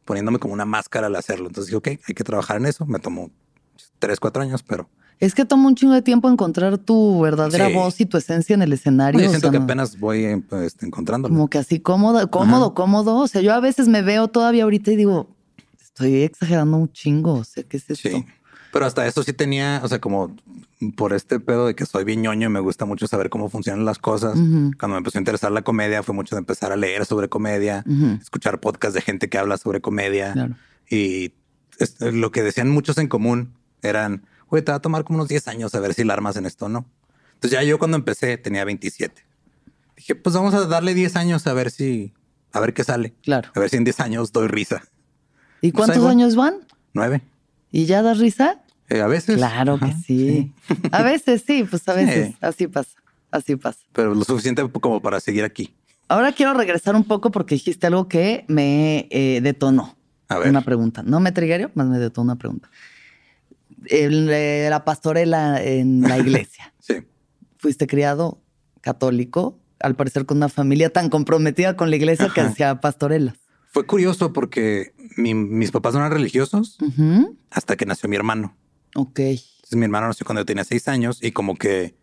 poniéndome como una máscara al hacerlo. Entonces dije, ok, hay que trabajar en eso. Me tomó tres, cuatro años, pero es que toma un chingo de tiempo encontrar tu verdadera voz y tu esencia en el escenario. Yo siento que apenas voy este, encontrándolo. Como que así cómodo, cómodo, cómodo. O sea, yo a veces me veo todavía ahorita y digo, estoy exagerando un chingo. O sea, ¿qué es esto? Sí. Pero hasta eso sí tenía, o sea, como por este pedo de que soy bien ñoño y me gusta mucho saber cómo funcionan las cosas. Cuando me empezó a interesar la comedia, fue mucho de empezar a leer sobre comedia, escuchar podcasts de gente que habla sobre comedia. Y lo que decían muchos en común eran güey, te va a tomar como unos 10 años a ver si la armas en esto o no. Entonces ya yo cuando empecé tenía 27. Dije, pues vamos a darle 10 años a ver si, a ver qué sale. Claro. A ver si en 10 años doy risa. ¿Y pues cuántos años van? Nueve. ¿Y ya das risa? Eh, a veces. Claro que sí. a veces sí, pues a veces. Así pasa. Así pasa. Pero lo suficiente como para seguir aquí. Ahora quiero regresar un poco porque dijiste algo que me eh, detonó. A ver. Una pregunta. No me triggeró, más me detonó una pregunta la pastorela en la iglesia. sí. Fuiste criado católico, al parecer con una familia tan comprometida con la iglesia que hacía pastorelas. Fue curioso porque mis papás no eran religiosos hasta que nació mi hermano. Ok. mi hermano nació cuando yo tenía seis años y como que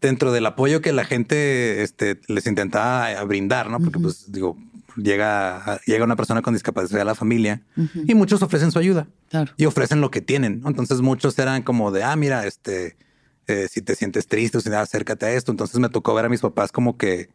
dentro del apoyo que la gente este, les intentaba brindar, ¿no? Porque pues digo, llega, llega una persona con discapacidad a la familia y muchos ofrecen su ayuda y ofrecen lo que tienen. Entonces muchos eran como de, ah, mira, este, eh, si te sientes triste o si acércate a esto. Entonces me tocó ver a mis papás como que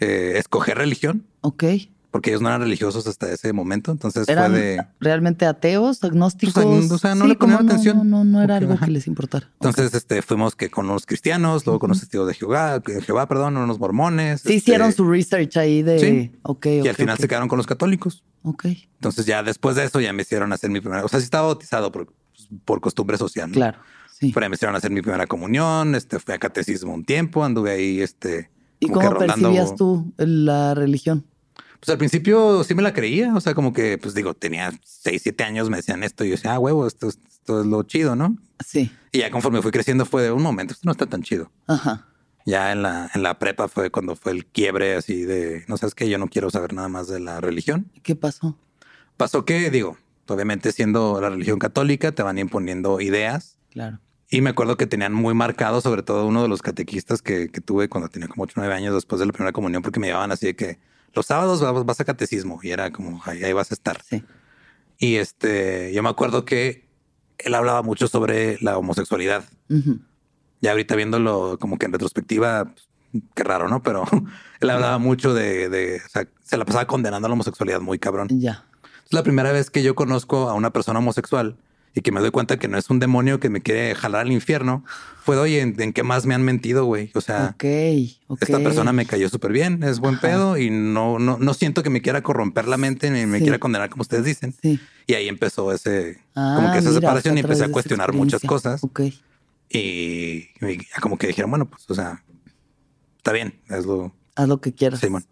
eh, escoger religión. Ok porque ellos no eran religiosos hasta ese momento. Entonces ¿Eran fue de. ¿Realmente ateos, agnósticos? o sea, no le ponían atención. No, no, era algo que les importara. Entonces, este, fuimos que con unos cristianos, luego con los testigos de Jehová, Jehová, perdón, unos mormones. Sí, hicieron este, su research ahí de. Sí. Ok, Y al final se quedaron con los católicos. Ok. Entonces, ya después de eso, ya me hicieron hacer mi primera. O sea, sí estaba bautizado por, por costumbre social. Claro. Sí. Pero me hicieron hacer mi primera comunión. Este, fui a catecismo un tiempo, anduve ahí, este. ¿Y cómo percibías tú la religión? Pues al principio sí me la creía, o sea, como que, pues digo, tenía 6, 7 años, me decían esto y yo decía, ah, huevo, esto, esto es lo chido, ¿no? Sí. Y ya conforme fui creciendo fue de un momento, esto no está tan chido. Ajá. Ya en la, en la prepa fue cuando fue el quiebre así de, no sabes qué, yo no quiero saber nada más de la religión. ¿Qué pasó? Pasó que, digo, obviamente siendo la religión católica te van imponiendo ideas. Claro. Y me acuerdo que tenían muy marcado, sobre todo uno de los catequistas que, que tuve cuando tenía como 8 o 9 años después de la primera comunión, porque me llevaban así de que los sábados vas, a catecismo y era como ahí, vas a estar. Sí. Y este, yo me acuerdo que él hablaba mucho sobre la homosexualidad. Ya ahorita viéndolo como que en retrospectiva, qué raro, ¿no? Pero él hablaba mucho de, de, o sea, se la pasaba condenando a la homosexualidad muy cabrón. Ya. Es la primera vez que yo conozco a una persona homosexual y que me doy cuenta que no es un demonio que me quiere jalar al infierno, fue, oye, ¿en, qué más me han mentido, güey? O sea, esta persona me cayó súper bien, es buen pedo y no, no, no siento que me quiera corromper la mente ni me quiera condenar como ustedes dicen. Y ahí empezó ese, como que esa ah, separación y empecé a cuestionar muchas cosas. Y, como que dijeron, bueno, pues, o sea, está bien, hazlo. Haz lo que quieras. Simón.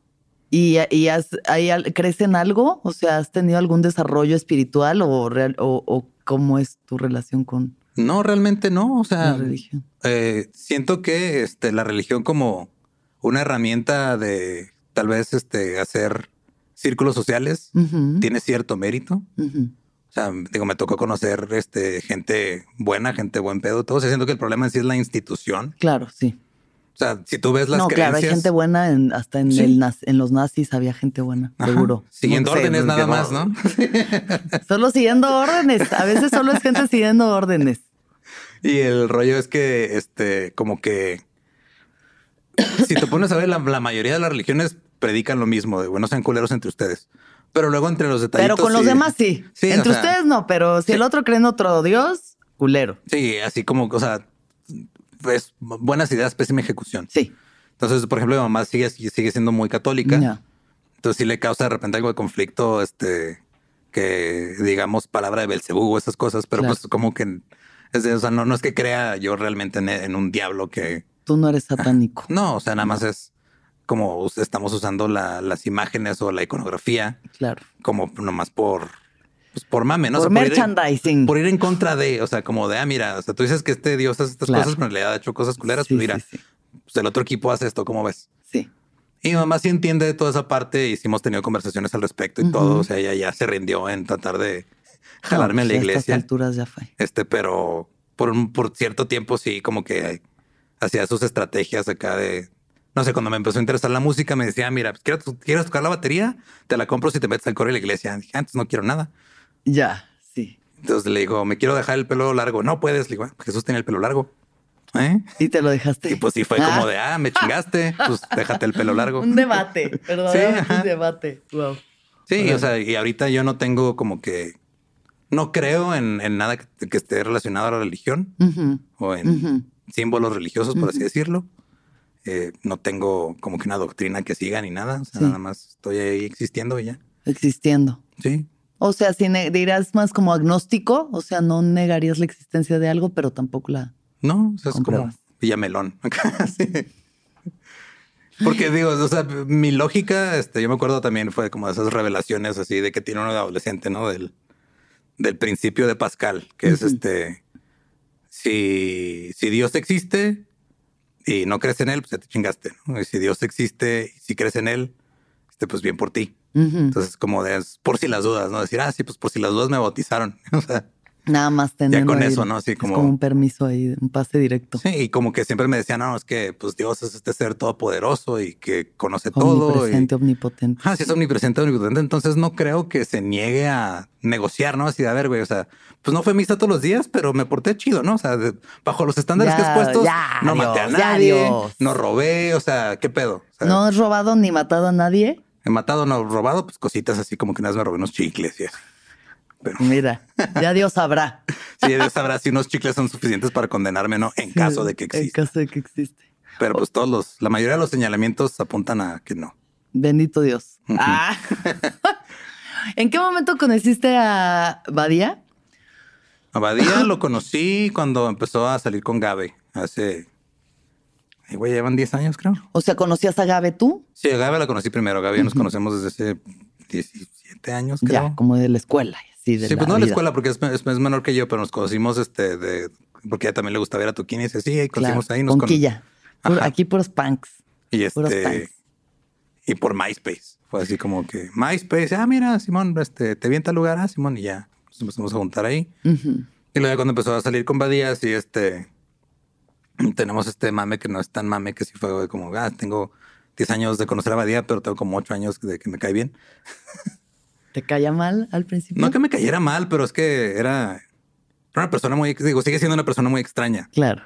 ¿Y, y has, ahí crees en algo? O sea, ¿has tenido algún desarrollo espiritual o, real, o, o cómo es tu relación con no realmente no o sea la religión eh, siento que este la religión como una herramienta de tal vez este hacer círculos sociales tiene cierto mérito. O sea digo me tocó conocer este gente buena gente buen pedo todo. Siento que el problema en sí es la institución. Claro sí o sea, si tú ves las no, claro, hay gente buena, hasta en, el, en los nazis había gente buena, seguro. Siguiendo órdenes nada más, ¿no? solo siguiendo órdenes. A veces solo es gente siguiendo órdenes. Y el rollo es que, este, como que si te pones a ver, la, mayoría de las religiones predican lo mismo, de bueno, sean culeros entre ustedes. Pero luego entre los detallitos. Pero con los sí. demás sí. Entre sea, ustedes no, pero si el otro cree en otro Dios, culero. Sí, así como, o sea, pues buenas ideas, pésima ejecución. Sí. Entonces, por ejemplo, mi mamá sigue, sigue siendo muy católica. Ya. Entonces sí le causa de repente algo de conflicto, este, que digamos palabra de Belcebú o esas cosas, pero Claro. pues como que es de, o sea, no, no es que crea yo realmente en, en un diablo que Tú no eres satánico. no, o sea, nada más es como estamos usando la- las imágenes o la iconografía Claro. como nomás por, pues por mame, ¿no? O Por sea, ir en- merchandising. por ir en contra de, o sea, como de, ah, mira, o sea, tú dices que este dios hace estas Claro. cosas, pero en realidad ha hecho cosas culeras, Sí, pues mira, sí, sí. pues el otro equipo hace esto, ¿cómo ves? Sí. Y mi mamá sí entiende de toda esa parte y sí hemos tenido conversaciones al respecto y todo. O sea, ella ya se rindió en tratar de jalarme No, a la pues, A iglesia. estas alturas ya fue. Este, pero por, un- por cierto tiempo sí, como que hacía sus estrategias acá de, no sé, cuando me empezó a interesar la música, me decía, mira, pues, ¿quieres, ¿quieres tocar la batería? Te la compro si te metes al coro de la iglesia. Dije, antes no quiero nada. Ya, sí. Entonces le digo, me quiero dejar el pelo largo. No puedes. Le digo, "Ah, Jesús tiene el pelo largo. ¿Eh? Y te lo dejaste. Y pues sí fue como de, ah, me chingaste. Pues déjate el pelo largo. Un debate, ajá. un debate. Wow. Sí, o sea, y ahorita yo no tengo como que no creo en, en nada que, que esté relacionado a la religión o en símbolos religiosos, por así decirlo. Eh, no tengo como que una doctrina que siga ni nada. O sea, Sí. nada más estoy ahí existiendo y ya. Existiendo. Sí. O sea, si dirás más como agnóstico, o sea, no negarías la existencia de algo, pero tampoco la. No, o sea, es como. Villamelón. Sí. Porque digo, o sea, mi lógica, este, yo me acuerdo también fue como de esas revelaciones así de que tiene uno de adolescente, ¿no? Del, del principio de Pascal, que es este, si, si Dios existe y no crees en él, pues ya te chingaste, ¿no? Y si Dios existe y si crees en él, este, pues bien por ti. Entonces, como de, por si las dudas, ¿no? Decir, ah, sí, pues por si las dudas me bautizaron. O sea, Nada más teniendo con ahí- eso, ¿no? Así es como- un permiso ahí, un pase directo. Sí, y como que siempre me decían, no, es que pues Dios es este ser todopoderoso y que conoce todo. Y... Omnipresente, omnipotente. Ah, sí, es omnipresente, omnipotente. Entonces no creo que se niegue a negociar, ¿no? Así de, a ver, güey, o sea, pues no fue misa todos los días, pero me porté chido, ¿no? O sea, de- bajo los estándares que Ya, has puesto, ya, no maté a ya, nadie, no robé, o sea, ¿qué pedo? O sea, No has robado ni matado a nadie. He matado, no robado, pues cositas así como que una vez me robé unos chicles y eso. Pero Mira, ya Dios sabrá. sí, Dios sabrá si unos chicles son suficientes para condenarme, ¿no? En caso de que En exista. caso de que existe. Pero pues todos los, la mayoría de los señalamientos apuntan a que no. Bendito Dios. Ah. ¿En qué momento conociste a Badía? Abadía lo conocí cuando empezó a salir con Gabe hace. Ay, güey, llevan 10 años, creo. O sea, ¿conocías a Gabe tú? Sí, a Gabe la conocí primero. Gabe nos Ujú. conocemos desde hace 17 años, creo. Ya, como de la escuela. Sí, de sí, la pues no de la escuela porque es, es- es menor que yo, pero nos conocimos este de porque a ella también le gusta ver a Tukini y dice, sí, y Claro, conocimos ahí. Nos con- Conquilla. Aquí puros punks. y puros este fans. y por MySpace. Fue así como que MySpace, ah, mira, Simón, este, te vi en tal lugar, ah, Simón, y ya nos empezamos a juntar ahí. Y luego cuando empezó a salir con Badía, sí, este, tenemos este mame que no es tan mame, que sí fue como, ah, tengo 10 años de conocer a Badía, pero tengo como 8 años de que me cae bien. ¿Te caía mal al principio? No que me cayera mal, pero es que era, era una persona muy, digo, sigue siendo una persona muy extraña. Claro,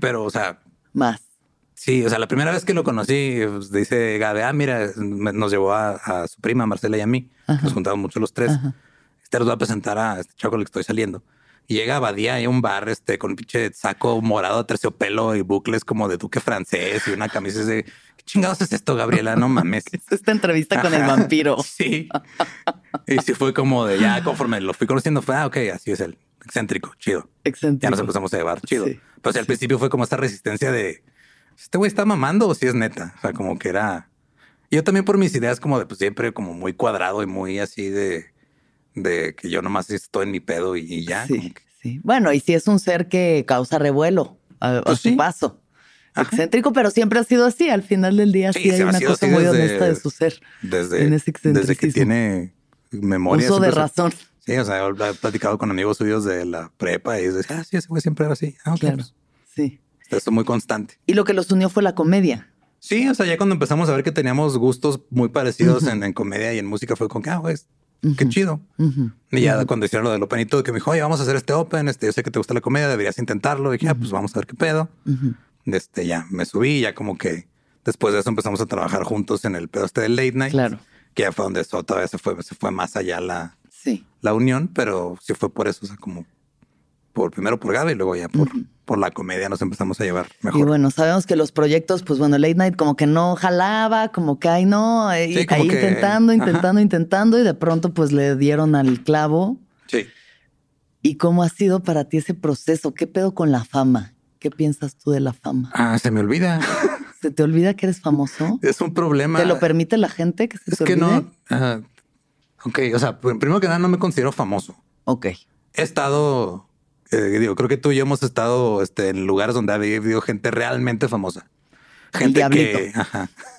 Pero, o sea, más. sí, o sea, la primera vez que lo conocí, pues, dice Gabe, ah, mira, nos llevó a, a su prima, Marcela y a mí. Ajá. Nos juntábamos mucho los tres. Ajá. Este los va a presentar a este chavo con el que estoy saliendo. Y llega a Badía a un bar este, con un pinche saco morado terciopelo y bucles como de duque francés y una camisa de... ¿Qué chingados es esto, Gabriela? No mames. Es Esta entrevista con el vampiro. Sí. Y sí fue como de ya conforme lo fui conociendo fue, ah, ok, así es el excéntrico, chido. Excéntrico. Ya nos empezamos a llevar, chido. Sí, Pero sí, al principio fue como esta resistencia de, ¿este güey está mamando o si es neta? O sea, como que era... Yo también por mis ideas como de pues siempre como muy cuadrado y muy así de, de que yo nomás estoy en mi pedo y, y ya. Sí, que- sí. Bueno, y si es un ser que causa revuelo a, a Pues su sí. paso. Ajá. Excéntrico, pero siempre ha sido así. Al final del día sí, Sí, hay una cosa muy desde- honesta de su ser. Desde, En ese desde que tiene memoria. Uso de se- razón. Sí, o sea, he platicado con amigos suyos de la prepa y dice, ah, sí, ese güey siempre era así. Ah, ok, Claro. pues, Sí. esto muy constante. Y lo que los unió fue la comedia. Sí, o sea, ya cuando empezamos a ver que teníamos gustos muy parecidos en, en comedia y en música fue con que, ah, güey, qué chido. Y ya cuando hicieron lo del Open y todo, que me dijo, oye, vamos a hacer este Open, este, yo sé que te gusta la comedia, deberías intentarlo. Y dije, ah, pues vamos a ver qué pedo. Este, ya me subí, ya como que después de eso empezamos a trabajar juntos en el pedo este del late night. Claro. que ya fue donde eso todavía se fue, se fue más allá la, Sí. la unión, pero sí fue por eso, o sea, como por primero por Gaby y luego ya por, por la comedia nos empezamos a llevar mejor. Y bueno, sabemos que los proyectos, pues bueno, Late Night como que no jalaba, como que ay no, eh, Sí, como ahí que- intentando, ajá. intentando, intentando y de pronto pues le dieron al clavo. Sí. ¿Y cómo ha sido para ti ese proceso? ¿Qué pedo con la fama? ¿Qué piensas tú de la fama? Ah, se me olvida. ¿Se te olvida que eres famoso? es un problema. ¿Te lo permite la gente que se Es que olvide? no. ajá. ok, o sea, pr- primero que nada no me considero famoso. Ok. He estado, eh, digo, creo que tú y yo hemos estado este, en lugares donde ha habido gente realmente famosa. Gente que, ajá,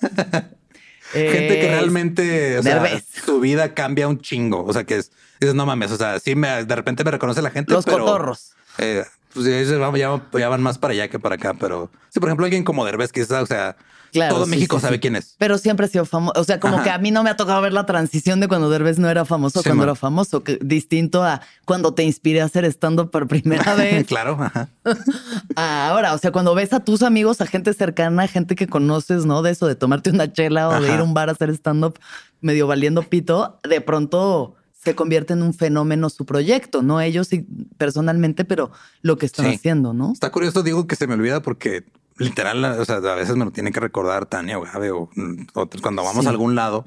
gente que Eh, realmente, o sea, su vida cambia un chingo. O sea, que es, dices, no mames, o sea, sí me, de repente me reconoce la gente. Los pero, cotorros. eh, pues ya, ya- van más para allá que para acá, pero sí, por ejemplo, alguien como Derbez, que es, o sea, Claro, todo sí, México sí, sabe sí. quién es. Pero siempre ha sido famoso. O sea, como Ajá. que a mí no me ha tocado ver la transición de cuando Derbez no era famoso, cuando man. era famoso, que, distinto a cuando te inspiré a hacer stand-up por primera vez. claro, ajá. ahora, o sea, cuando ves a tus amigos, a gente cercana, a gente que conoces, ¿no? De eso, de tomarte una chela o de ir a un bar a hacer stand-up medio valiendo pito, de pronto se convierte en un fenómeno su proyecto, no ellos y- personalmente, pero lo que están Sí. haciendo, ¿no? Está curioso, digo que se me olvida porque literal, o sea, a veces me lo tiene que recordar Tania o Gabe o mm, otros cuando vamos Sí. a algún lado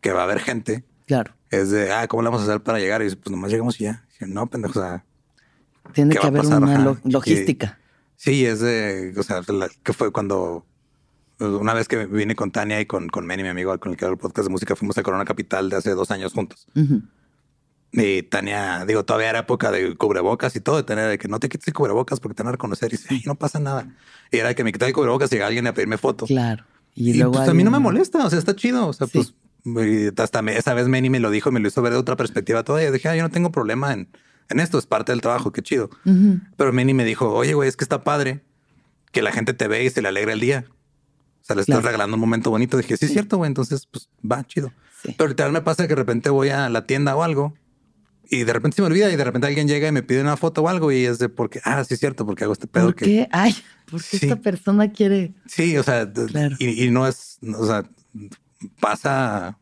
que va a haber gente. Claro. Es de, ah, ¿cómo le vamos a hacer para llegar? Y dice, pues nomás llegamos y ya. Y yo, no, pendejo, o sea, Tiene ¿Qué que haber pasar? una lo- logística. sí, es de, o sea, la- que fue cuando una vez que vine con Tania y con, con Manny, mi amigo con el que hago el podcast de música, fuimos a Corona Capital de hace dos años juntos. Ujú. Y Tania, digo, todavía era época de cubrebocas y todo, de tener de que no te quites el cubrebocas porque te van a reconocer. Y dice, "Ay, no pasa nada. Y era que me quitaba el cubrebocas y llega alguien a pedirme foto. Claro. Y, Y, luego pues a mí no me molesta, o sea, está chido. O sea, Sí. pues y hasta me- esa vez Manny me lo dijo, me lo hizo ver de otra perspectiva todavía. Dije, ah, yo no tengo problema en, en esto, es parte del trabajo, qué chido. Pero Manny me dijo, oye, güey, es que está padre que la gente te ve y se le alegra el día. O sea, le estás regalando un momento bonito. Dije, sí, es cierto, güey, entonces, pues va, chido. Sí. Pero literal me pasa que de repente voy a la tienda o algo y de repente se me olvida y de repente alguien llega y me pide una foto o algo y es de porque, ah, sí es cierto, porque hago este pedo ¿Por que qué? Ay, ¿por qué Sí. esta persona quiere? sí, o sea, Claro. y, y no es, o sea, pasa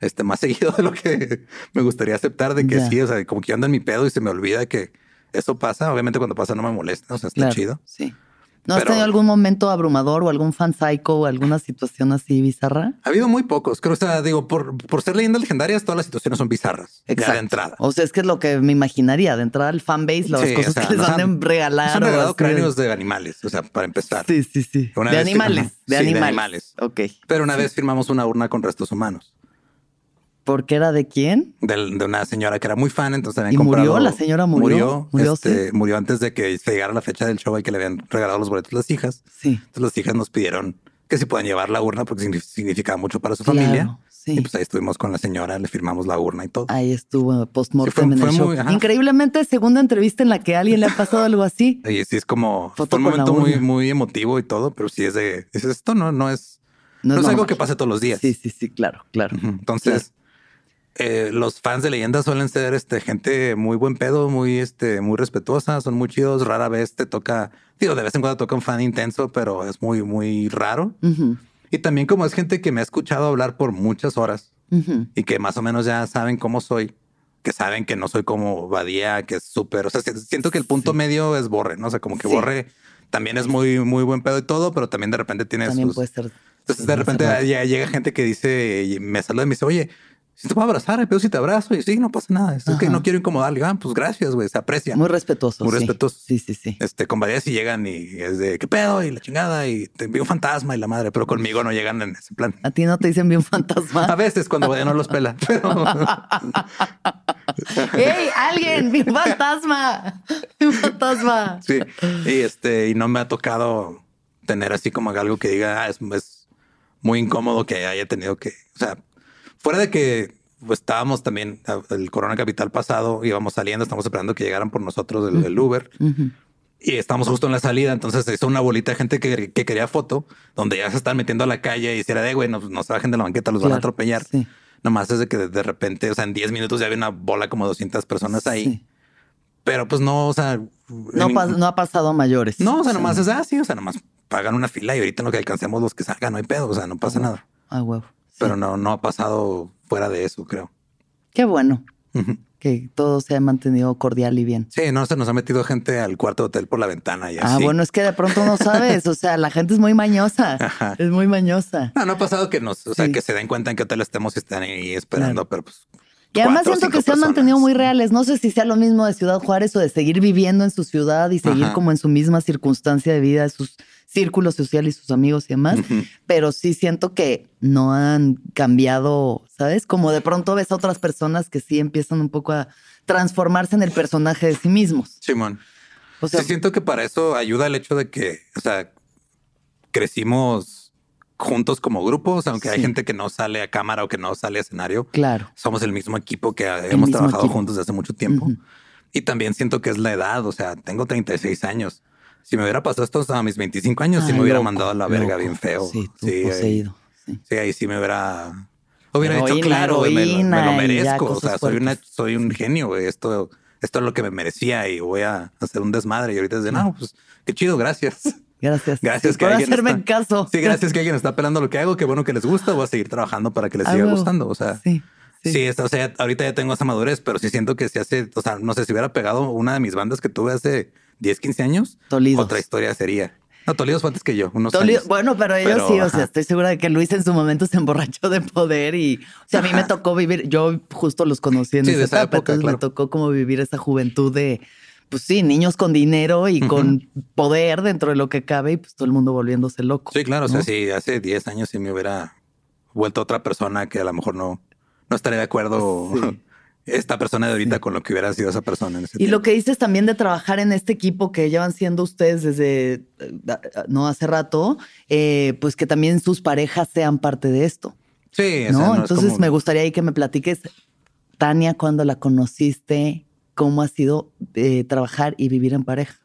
este más seguido de lo que me gustaría aceptar de que Ya. sí, o sea, como que yo ando en mi pedo y se me olvida que eso pasa. Obviamente cuando pasa no me molesta, o sea, está Claro, chido. Sí. ¿No has Pero- tenido algún momento abrumador o algún fan psycho o alguna situación así bizarra? Ha habido muy pocos, creo, o sea, digo, por, por ser leyendas legendarias, todas las situaciones son bizarras. Ya de entrada. O sea, es que es lo que me imaginaría de entrada al fanbase, las Sí, cosas o sea, que les han, han- de regalar. Nos han regalado cráneos de animales, o sea, para empezar. Sí, sí, sí. Una de animales. De Sí, de animales. animales. Ok. Pero una vez firmamos una urna con restos humanos ¿Porque era de quién? del- de, una señora que era muy fan, entonces habían ¿Y murió? ¿La señora murió? Murió, ¿Murió, este, sí? murió antes de que se llegara la fecha del show y que le habían regalado los boletos a las hijas. Sí. Entonces las hijas nos pidieron que si puedan llevar la urna porque signi- significaba mucho para su Claro, familia. sí. Y pues ahí estuvimos con la señora, le firmamos la urna y todo. Ahí estuvo postmortem Sí, en el show. muy-. Increíblemente, segunda entrevista en la que a alguien le ha pasado algo así. Y sí es como Foto fue un momento muy, muy emotivo y todo, pero sí es de es esto no, no es, No, no es algo que pase todos los días. Sí, sí, sí, claro, claro. Entonces, eh, los fans de leyendas suelen ser este gente muy buen pedo, muy este, muy respetuosa, son muy chidos. Rara vez te toca, digo, de vez en cuando toca un fan intenso, pero es muy, muy raro. Y también como es gente que me ha escuchado hablar por muchas horas y que más o menos ya saben cómo soy, que saben que no soy como Badía, que es súper, o sea, si- siento que el punto medio es Borre, ¿no? O sea, como que Sí. Borre también es muy, muy buen pedo y todo, pero también de repente tiene También sus... puede ser. Entonces de repente ya llega gente que dice, me saluda y me dice, oye, si te puedo abrazar, pero si te abrazo y sí, no pasa nada. Es que no quiero incomodarle. Ah, pues gracias, güey, se aprecia. Muy respetuoso. Muy sí. respetuoso. Sí, sí, sí. Este, con varias y llegan y es de qué pedo y la chingada y te envío un fantasma y la madre, pero conmigo no llegan en ese plan. A ti no te dicen bien fantasma. A veces cuando Badía no los pela, pero ¡Ey, alguien! ¡Mi fantasma! ¡Mi fantasma! sí. Y este, y no me ha tocado tener así como algo que diga, ah, es, es muy incómodo que haya tenido que, o sea, fuera de que pues, estábamos también ah, el Corona Capital pasado, íbamos saliendo, estamos esperando que llegaran por nosotros el, el Uber y estamos justo en la salida. Entonces se hizo una bolita de gente que, que quería foto, donde ya se están metiendo a la calle y si era de güey, no, no se bajen de la banqueta, los van a atropellar. sí. Nomás es de que de, repente, o sea, en 10 minutos ya había una bola como 200 personas ahí. Sí. Pero pues no, o sea, No, en- no ha pasado a mayores. no, o sea, Sí. nomás es así, o sea, nomás pagan una fila y ahorita en lo que alcancemos los que salgan, no hay pedo, o sea, no pasa nada. Ah, huevo. Pero no, no ha pasado fuera de eso, creo. Qué bueno. Que todo se ha mantenido cordial y bien. Sí, no se nos ha metido gente al cuarto hotel por la ventana y Ah, bueno, es que de pronto no sabes. o sea, la gente es muy mañosa. Es muy mañosa. No, no ha pasado que nos, o sea, que se den cuenta en qué hotel estemos y estén ahí esperando, pero pues. Y además siento que se han mantenido muy reales. No sé si sea lo mismo de Ciudad Juárez o de seguir viviendo en su ciudad y seguir como en su misma circunstancia de vida, sus círculo social y sus amigos y demás, pero sí siento que no han cambiado, ¿sabes? Como de pronto ves a otras personas que sí empiezan un poco a transformarse en el personaje de sí mismos. Simón. O sea, sí, siento que para eso ayuda el hecho de que, o sea, crecimos juntos como grupos, aunque hay gente que no sale a cámara o que no sale a escenario. Claro. Somos el mismo equipo que hemos trabajado juntos desde hace mucho tiempo. Y también siento que es la edad, o sea, tengo 36 años. Si me hubiera pasado esto a mis 25 años, sí me hubiera mandado a la verga bien feo. Sí, sí, poseído. Sí. ahí sí me hubiera... Hubiera hecho claro, me, lo merezco. O sea, soy, una, soy un genio, Esto, esto es lo que me merecía y voy a hacer un desmadre. Y ahorita es de, no, pues qué chido, gracias. Gracias. Gracias que por hacerme caso. Sí, gracias que alguien está pelando lo que hago. Qué bueno que les gusta. Voy a seguir trabajando para que les siga gustando. O sea, sí. Sí, o sea, ahorita ya tengo esa madurez, pero sí siento que si hace, o sea, no sé si hubiera pegado una de mis bandas que tuve hace 10, 15 años, otra historia sería. No, Tolidos fue antes que yo, unos Bueno, pero ellos sí, o sea, estoy segura de que Luis en su momento se emborrachó de poder y, o sea, a mí me tocó vivir, yo justo los conocí en esa, época, entonces me tocó como vivir esa juventud de, pues sí, niños con dinero y con poder dentro de lo que cabe y pues todo el mundo volviéndose loco. Sí, claro, o sea, si hace 10 años sí me hubiera vuelto otra persona que a lo mejor no, no estaría de acuerdo esta persona de ahorita con lo que hubiera sido esa persona. En ese y lo que dices también de trabajar en este equipo que llevan siendo ustedes desde eh, no hace rato, eh, pues que también sus parejas sean parte de esto. Sí, ¿no? Entonces me gustaría ahí que me platiques, Tania, cuando la conociste, cómo ha sido eh, trabajar y vivir en pareja.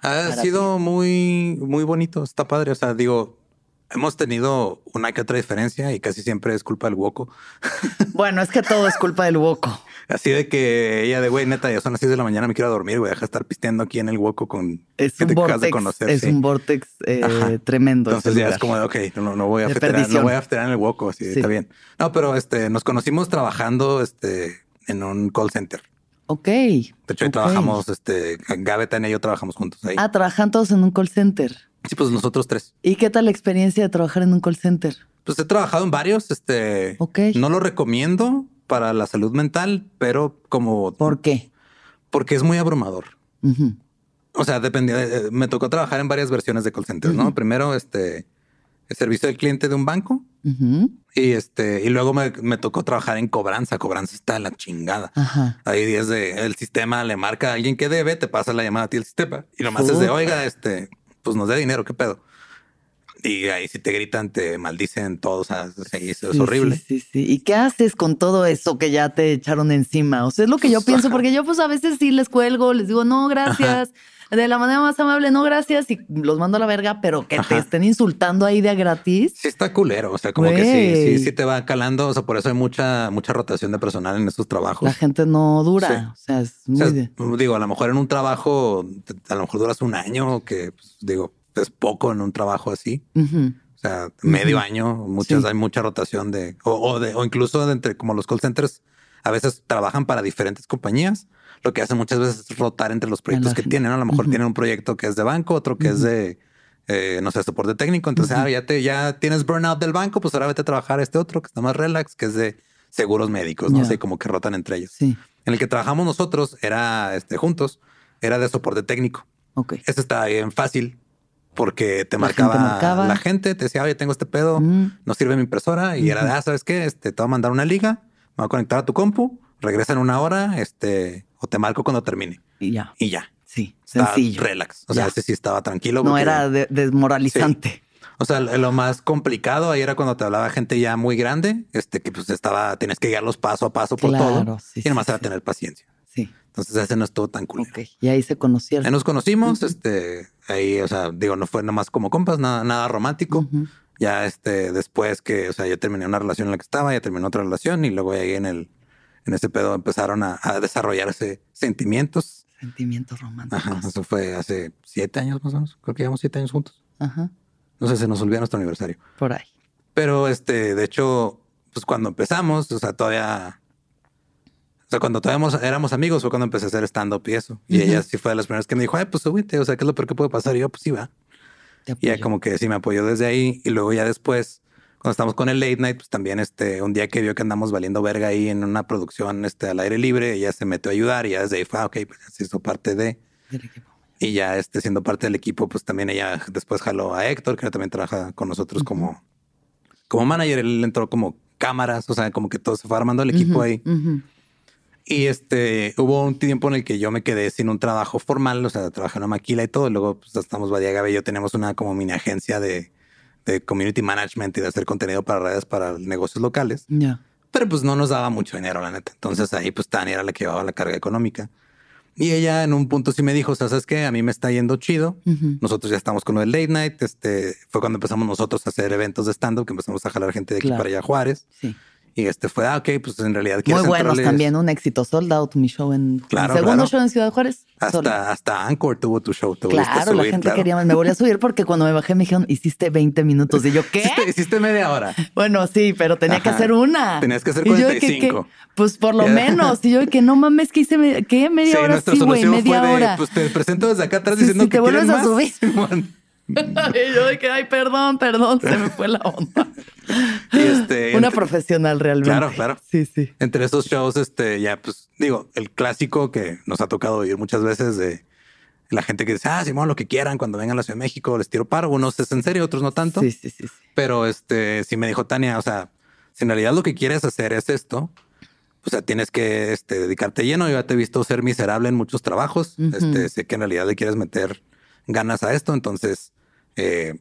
Ha sido muy, muy bonito, está padre. O sea, digo, Hemos tenido una que otra diferencia y casi siempre es culpa del Woco. Bueno, es que todo es culpa del Woco. Así de que ella de güey, neta, ya son las 6 de la mañana, me quiero dormir, voy a dejar estar pisteando aquí en el Woco con es un vortex, de conocer. Es un vortex eh, tremendo. Entonces ya es como de, ok, no, no voy a afterar, no voy a en el Woco, así está bien. No, pero este, nos conocimos trabajando este, en un call center. Ok. De hecho, ahí trabajamos, este, Gavetan y yo trabajamos juntos ahí. Ah, trabajan todos en un call center. Sí, pues nosotros tres. ¿Y qué tal la experiencia de trabajar en un call center? Pues he trabajado en varios. Este, no lo recomiendo para la salud mental, pero como. ¿Por qué? Porque es muy abrumador. O sea, dependía. Eh, me tocó trabajar en varias versiones de call center, ¿no? Primero, este, el servicio del cliente de un banco. Y este, y luego me, tocó trabajar en cobranza. Cobranza está la chingada. Ahí es de el sistema le marca a alguien que debe, te pasa la llamada a ti el sistema. Y nomás es de oiga, este, pues nos dé dinero, qué pedo. Y ahí si te gritan, te maldicen todos, es horrible. Sí, sí, ¿Y qué haces con todo eso que ya te echaron encima? O sea, es lo que yo pues, pienso, porque yo pues a veces sí les cuelgo, les digo, no, gracias. De la manera más amable, no, gracias, y los mando a la verga, pero que te estén insultando ahí de gratis. Sí está culero, o sea, como que sí, sí, sí te va calando, o sea, por eso hay mucha, mucha rotación de personal en estos trabajos. La gente no dura, o sea, es muy... digo, a lo mejor en un trabajo, a lo mejor duras un año, que pues, digo, es poco en un trabajo así. O sea, medio año, muchas, hay mucha rotación de, o, de, o incluso entre como los call centers a veces trabajan para diferentes compañías. Lo que hacen muchas veces es rotar entre los proyectos que tienen. A lo mejor tienen un proyecto que es de banco, otro que es de, eh, no sé, soporte técnico. Entonces, ah, ya, te, ya tienes burnout del banco, pues ahora vete a trabajar este otro que está más relax, que es de seguros médicos, no sé, como que rotan entre ellos. Sí. En el que trabajamos nosotros era este, juntos, era de soporte técnico. Ok. Este está bien fácil porque te marcaba, la gente, te decía, oye, tengo este pedo, no sirve mi impresora y era de, ah, ¿sabes qué? Este, te voy a mandar una liga, me voy a conectar a tu compu, regresa en una hora, este, te marco cuando termine. Y ya. Y ya. Sí, sencillo. Relax. O sea, ese sí estaba tranquilo. No era desmoralizante. O sea, lo más complicado ahí era cuando te hablaba gente ya muy grande, este, que pues estaba, tienes que guiarlos paso a paso por todo. y nomás era tener paciencia. Sí. Entonces ese no estuvo tan cool. Y ahí se conocieron. Ahí nos conocimos, este, ahí, o sea, digo, no fue nada más como compas, nada, nada romántico. Ya este, después que, o sea, yo terminé una relación en la que estaba, ya terminó otra relación y luego ahí en el, en ese pedo empezaron a, desarrollarse sentimientos. Sentimientos románticos. Ajá, eso fue hace siete años más o menos. Creo que llevamos siete años juntos. Ajá. No sé, se nos olvidó nuestro aniversario. Por ahí. Pero este, de hecho, pues cuando empezamos, o sea, todavía, o sea, cuando todavía éramos amigos fue cuando empecé a hacer stand-up y eso. Y ella sí fue de las primeras que me dijo, ay, pues súbete, o sea, ¿qué es lo peor que puede pasar? Y yo, pues sí, va. Y ella como que sí me apoyó desde ahí. Y luego ya después, cuando estamos con el late night, pues también este, un día que vio que andamos valiendo verga ahí en una producción este, al aire libre, ella se metió a ayudar y ya desde ahí fue, ah, ok, pues se hizo parte de... Y ya este, siendo parte del equipo, pues también ella después jaló a Héctor, que también trabaja con nosotros como, como manager. Él entró como cámaras, o sea, como que todo se fue armando el equipo ahí. Y este hubo un tiempo en el que yo me quedé sin un trabajo formal, o sea, trabajé en una maquila y todo. Luego pues, estamos Badía y yo tenemos una como mini agencia de, de, community management y de hacer contenido para redes para negocios locales. Pero pues no nos daba mucho dinero, la neta. Entonces ahí pues Tania era la que llevaba la carga económica. Y ella en un punto sí me dijo, o sea, ¿sabes qué? A mí me está yendo chido. Nosotros ya estamos con el late night. Este fue cuando empezamos nosotros a hacer eventos de stand-up, que empezamos a jalar gente de aquí para allá a Juárez. Sí. Y este fue, ah, ok, pues en realidad. Muy buenos también, un éxito sold out, mi show en. Claro, segundo show en Ciudad Juárez. Hasta, hasta Anchor tuvo tu show. claro, la gente quería, me volví a subir porque cuando me bajé me dijeron, hiciste 20 minutos. Y yo, ¿qué? Hiciste, media hora. Bueno, sí, pero tenía que hacer una. Tenías que hacer 45. pues por lo menos. Y yo, que no mames, que hice, ¿qué? Media hora. Sí, güey, media hora. pues te presento desde acá atrás diciendo que te vuelves a subir. y yo de que, ay, perdón, perdón, se me fue la onda. este, Una profesional realmente. Claro, claro. Sí, sí. Entre esos shows, este, ya, pues, digo, el clásico que nos ha tocado oír muchas veces de la gente que dice, ah, Simón, lo que quieran, cuando vengan a la Ciudad de México, les tiro paro. Unos es en serio, otros no tanto. Sí, sí, sí. Pero este, si me dijo Tania, o sea, si en realidad lo que quieres hacer es esto, o sea, tienes que este, dedicarte lleno. Yo ya te he visto ser miserable en muchos trabajos. Este, sé que en realidad le quieres meter ganas a esto. Entonces, eh,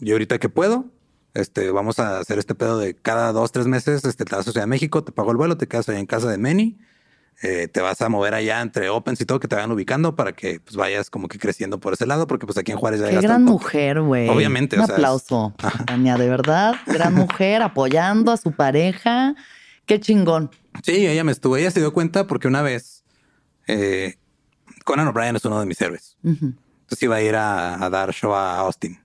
yo ahorita que puedo, este, vamos a hacer este pedo de cada dos, tres meses, este, te vas a Ciudad de México, te pago el vuelo, te quedas allá en casa de Meni, eh, te vas a mover allá entre Opens y todo, que te vayan ubicando para que pues, vayas como que creciendo por ese lado, porque pues aquí en Juárez ya Qué gran mujer, güey. Obviamente. Un aplauso, Tania, de verdad. Gran mujer apoyando a su pareja. Qué chingón. Sí, ella me estuvo, ella se dio cuenta porque una vez eh, Conan O'Brien es uno de mis héroes. Entonces iba a ir a, dar show a Austin.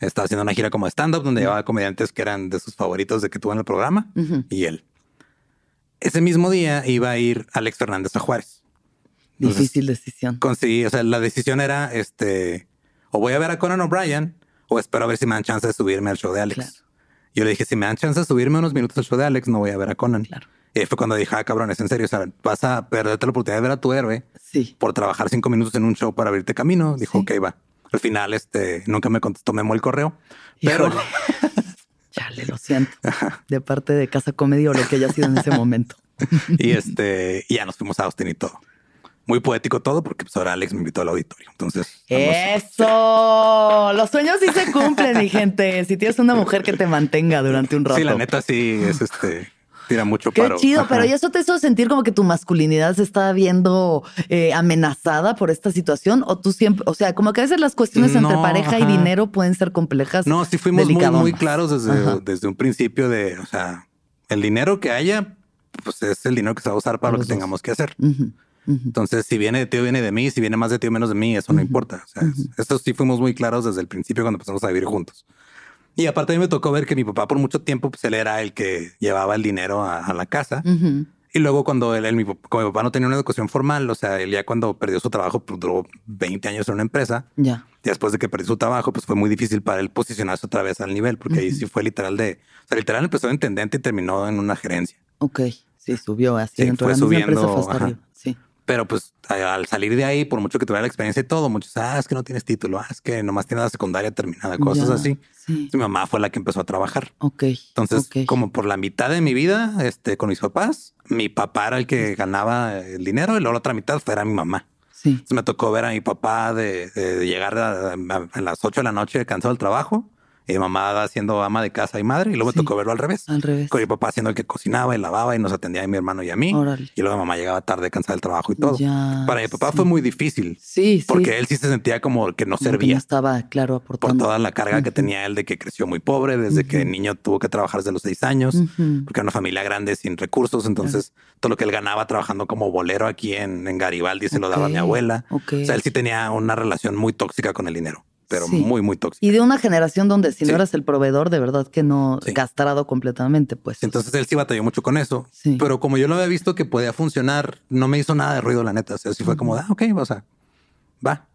Estaba haciendo una gira como stand-up donde llevaba comediantes que eran de sus favoritos de que tuvo en el programa y él. Ese mismo día iba a ir Alex Fernández a Juárez. Difícil decisión. Conseguí, o sea, la decisión era este, o voy a ver a Conan O'Brien o espero a ver si me dan chance de subirme al show de Alex. Yo le dije, si me dan chance de subirme unos minutos al show de Alex, no voy a ver a Conan. Claro. Y fue cuando dije, ah, cabrón, es en serio. O sea, vas a perderte la oportunidad de ver a tu héroe sí. por trabajar cinco minutos en un show para abrirte camino. Dijo, ok, va. Al final, este nunca me contestó Memo el correo, pero le lo siento. De parte de Casa Comedia o lo que haya sido en ese momento. y este, ya nos fuimos a Austin y todo. Muy poético todo, porque pues ahora Alex me invitó al auditorio. Entonces, eso. Los sueños sí se cumplen, mi gente. Si tienes una mujer que te mantenga durante un rato. Sí, la neta sí es este tira mucho Qué chido, pero ¿y eso te hizo sentir como que tu masculinidad se estaba viendo eh, amenazada por esta situación? O tú siempre, o sea, como que a veces las cuestiones entre pareja y dinero pueden ser complejas. No, sí fuimos muy, muy, claros desde, desde un principio de, o sea, el dinero que haya, pues es el dinero que se va a usar para lo que tengamos que hacer. Entonces, si viene de ti o viene de mí, si viene más de ti o menos de mí, eso no importa. O sea, eso sí fuimos muy claros desde el principio cuando empezamos a vivir juntos. Y aparte a mí me tocó ver que mi papá por mucho tiempo, pues él era el que llevaba el dinero a, la casa. Y luego cuando él, mi, como mi papá no tenía una educación formal, o sea, él ya cuando perdió su trabajo, pues, duró 20 años en una empresa. Ya. Y después de que perdió su trabajo, pues fue muy difícil para él posicionarse otra vez al nivel, porque ahí sí fue literal de, o sea, literal empezó de intendente y terminó en una gerencia. Ok, sí, subió así. Sí, fue subiendo. Sí. Pero pues al salir de ahí, por mucho que tuviera la experiencia y todo, muchos, ah, es que no tienes título, ah, es que nomás tienes la secundaria terminada, cosas así. Mi mamá fue la que empezó a trabacer. Ok. Entonces, como por la mitad de mi vida, este, con mis papás, mi papá era el que ganaba el dinero y luego la otra mitad era mi mamá. Sí. Entonces me tocó ver a mi papá de, llegar a, a, las 8 de la noche cansado del trabajo y mi mamá siendo ama de casa y madre, y luego me tocó verlo al revés. Al revés. Con mi papá siendo el que cocinaba y lavaba y nos atendía a mi hermano y a mí. Y luego mamá llegaba tarde cansada del trabajo y todo. Para mi papá fue muy difícil. Sí, Porque él sí se sentía como que no servía. no estaba, claro, aportando. Por toda la carga que tenía él de que creció muy pobre, desde que niño tuvo que trabajar desde los seis años, porque era una familia grande sin recursos. Entonces, todo lo que él ganaba trabajando como bolero aquí en, Garibaldi se lo daba a mi abuela. O sea, él sí tenía una relación muy tóxica con el dinero. Pero Sí. muy, muy tóxica. Y de una generación donde si Sí. no eras el proveedor, de verdad que no Sí. castrado completamente, pues. Entonces él sí batalló mucho con eso. Pero como yo lo había visto que podía funcionar, no me hizo nada de ruido, la neta. O sea, sí fue como, de, ah, ok, o sea, va.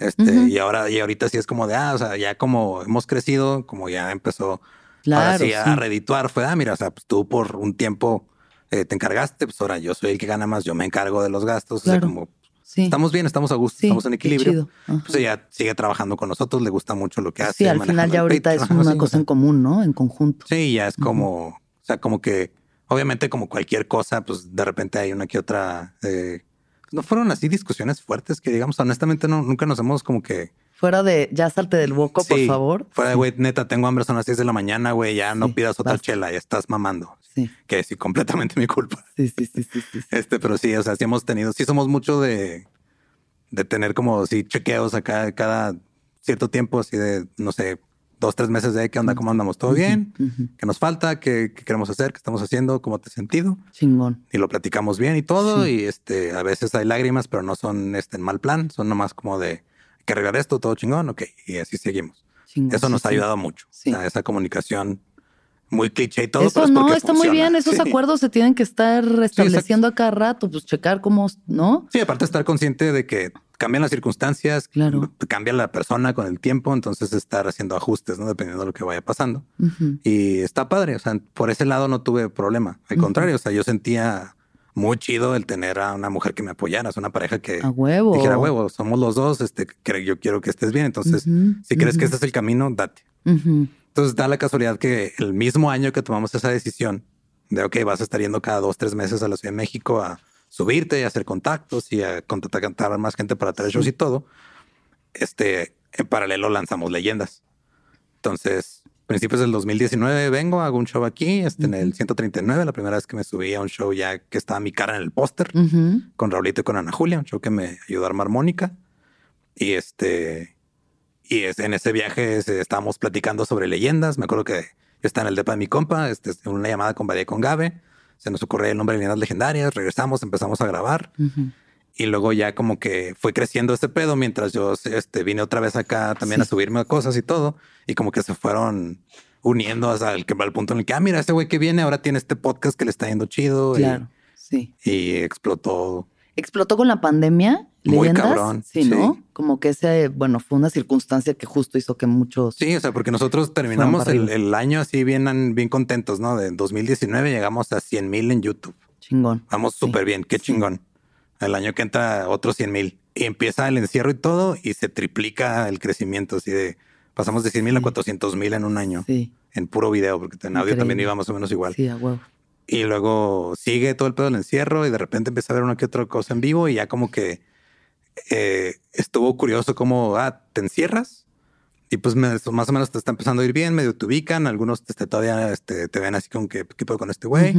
Este, y ahora, y ahorita sí es como de, ah, o sea, ya como hemos crecido, como ya empezó ahora Claro, sí a redituar, fue, ah, mira, o sea, pues tú por un tiempo eh, te encargaste, pues ahora yo soy el que gana más, yo me encargo de los gastos. O sea, Claro. como Sí. estamos bien, estamos a gusto, Sí, estamos en equilibrio. Pues ella sigue trabajando con nosotros, le gusta mucho lo que hace. Sí, al final ya ahorita es una cosa en común, ¿no? En conjunto. Sí, ya es como, o sea, como que obviamente como cualquier cosa, pues de repente hay una que otra. eh, no fueron así discusiones fuertes que digamos, honestamente no, nunca nos hemos como que. Fuera de ya salte del boco, por favor. Fuera de, güey, neta, tengo hambre, son las 6 de la mañana, güey, ya no pidas otra basta. chela, ya estás mamando. Sí, Que sí, completamente mi culpa. sí, sí, sí, sí, sí. Este, pero sí, o sea, sí hemos tenido, sí somos mucho de, de tener como, sí, chequeos acá cada cierto tiempo, así de, no sé, dos, tres meses de qué onda, cómo andamos, todo bien, qué nos falta, qué, qué queremos hacer, qué estamos haciendo, cómo te has sentido. Chingón. Y lo platicamos bien y todo. Sí. Y este, a veces hay lágrimas, pero no son este, en mal plan, son nomás como de hay que arreglar esto, todo chingón, ok. Y así seguimos. chingón. Eso Sí, nos ha sí. ayudado mucho. O sea, esa comunicación muy cliché y todo. pero Eso es no, está muy bien. Esos Sí. acuerdos se tienen que estar restableciendo a cada rato, pues checar cómo, ¿no? Sí, aparte estar consciente de que cambian las circunstancias, Claro. cambia la persona con el tiempo, entonces estar haciendo ajustes, ¿no? Dependiendo de lo que vaya pasando. Y está padre, o sea, por ese lado no tuve problema. Al contrario, o sea, yo sentía muy chido el tener a una mujer que me apoyara, es una pareja que A huevo. dijera, huevo, somos los dos, este, yo quiero que estés bien, entonces, si crees que este es el camino, date. Entonces da la casualidad que el mismo año que tomamos esa decisión de, ok, vas a estar yendo cada dos, tres meses a la Ciudad de México a subirte y a hacer contactos y a contactar a más gente para traer shows y todo, este, en paralelo lanzamos leyendas. Entonces, principios del 2019 vengo, hago un show aquí, este, en el Ujú. 139, la primera vez que me subí a un show ya que estaba mi cara en el póster con Raulito y con Ana Julia, un show que me ayudó a armar Mónica. Y este, y es- en ese viaje este, estábamos platicando sobre leyendas. Me acuerdo que yo estaba en el depa de mi compa, este, en una llamada con Badía y con Gabe. Se nos ocurrió el nombre de leyendas legendarias. Regresamos, empezamos a grabar y luego ya como que fue creciendo ese pedo mientras yo este, vine otra vez acá también Sí. a subirme a cosas y todo. Y como que se fueron uniendo hasta el, al punto en el que, ah, mira, ese güey que viene ahora tiene este podcast que le está yendo chido. y- Claro, sí. y explotó Explotó con la pandemia. Muy leyendas, cabrón, Sí, sí. ¿no? Como que ese, bueno, fue una circunstancia que justo hizo que muchos. Sí, o sea, porque nosotros terminamos el, año así bien, bien contentos, ¿no? De 2019 llegamos a 100 mil en YouTube. Chingón. Vamos Sí, súper bien, qué chingón. El año que entra otros 100 mil. Y empieza el encierro y todo y se triplica el crecimiento así de... Pasamos de 100 mil a Sí. 400 mil en un año Sí, en puro video, porque en audio también iba más o menos igual. sí, a huevo. Y luego sigue todo el pedo del encierro y de repente empieza a ver una que otra cosa en vivo y ya como que eh, estuvo curioso como, ah, te encierras y pues me- más o menos te está empezando a ir bien, medio te ubican, algunos este, todavía este, te ven así como que, ¿qué pedo con este güey?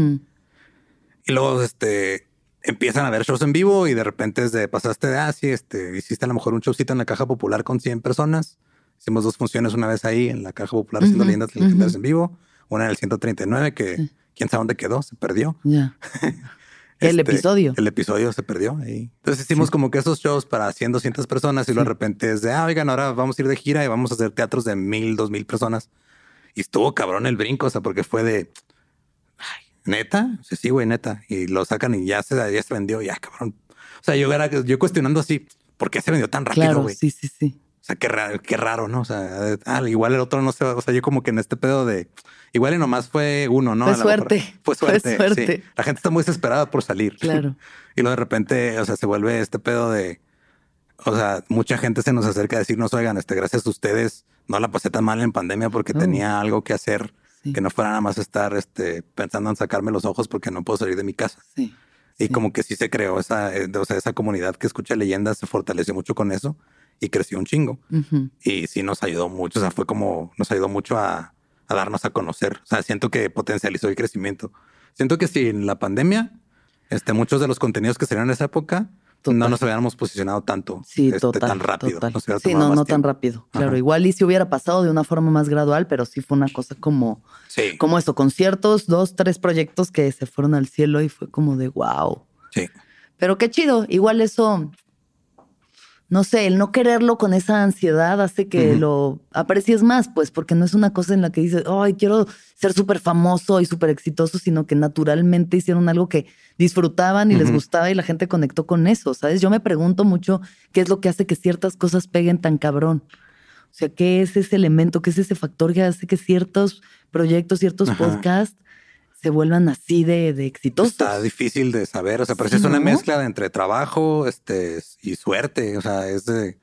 Y luego este, empiezan a ver shows en vivo y de repente de, pasaste de, ah, sí, este, hiciste a lo mejor un showcito en la Caja Popular con 100 personas. Hicimos dos funciones una vez ahí en la Caja Popular haciendo leyendas legendarias ujú. en vivo, una en el 139 que Sí. Quién sabe dónde quedó, se perdió. El Este, episodio. El episodio se perdió ahí. Entonces hicimos Sí. como que esos shows para 100, 200 personas y luego de repente es de, ah, oigan, ahora vamos a ir de gira y vamos a hacer teatros de mil, dos mil personas. Y estuvo cabrón el brinco, o sea, porque fue de, ay, neta, sí, sí, güey, neta. Y lo sacan y ya se, ya se vendió, ya, cabrón. O sea, yo era yo cuestionando así, ¿por qué se vendió tan rápido, Claro, güey? sí, sí, sí. O sea, qué raro, qué raro, ¿no? O sea, ah, igual el otro no se va. O sea, yo como que en este pedo de igual y nomás fue uno, ¿no? Fue lo mejor. suerte. Fue Fue suerte. suerte. sí. La gente está muy desesperada por salir. Claro. y luego de repente, o sea, se vuelve este pedo de. O sea, mucha gente se nos acerca a decirnos, oigan, este, gracias a ustedes, no la pasé tan mal en pandemia porque Oh. tenía algo que hacer, Sí. que no fuera nada más estar este, pensando en sacarme los ojos porque no puedo salir de mi casa. Sí. Y sí. como que sí se creó esa, eh, o sea, esa comunidad que escucha leyendas se fortaleció mucho con eso y creció un chingo. Ujú. Y sí nos ayudó mucho, o sea, fue como, nos ayudó mucho a, a darnos a conocer. O sea, siento que potencializó el crecimiento. Siento que si en la pandemia, este, muchos de los contenidos que salieron en esa época, Total. no nos hubiéramos posicionado tanto, Sí, este, total. tan rápido. total. Nos Sí, no, no tan rápido. Claro, Ajá. igual y si hubiera pasado de una forma más gradual, pero sí fue una cosa como, Sí, como esto, conciertos, dos, tres proyectos que se fueron al cielo y fue como de wow. sí. Pero qué chido, igual eso no sé, el no quererlo con esa ansiedad hace que lo aprecies más, pues, porque no es una cosa en la que dices, ay, quiero ser súper famoso y súper exitoso, sino que naturalmente hicieron algo que disfrutaban y les gustaba y la gente conectó con eso, ¿sabes? Yo me pregunto mucho qué es lo que hace que ciertas cosas peguen tan cabrón. O sea, ¿qué es ese elemento, qué es ese factor que hace que ciertos proyectos, ciertos podcasts se vuelvan así de, de exitosos. Está difícil de saber, o sea, pero es una mezcla entre trabajo este, y suerte, o sea, es de...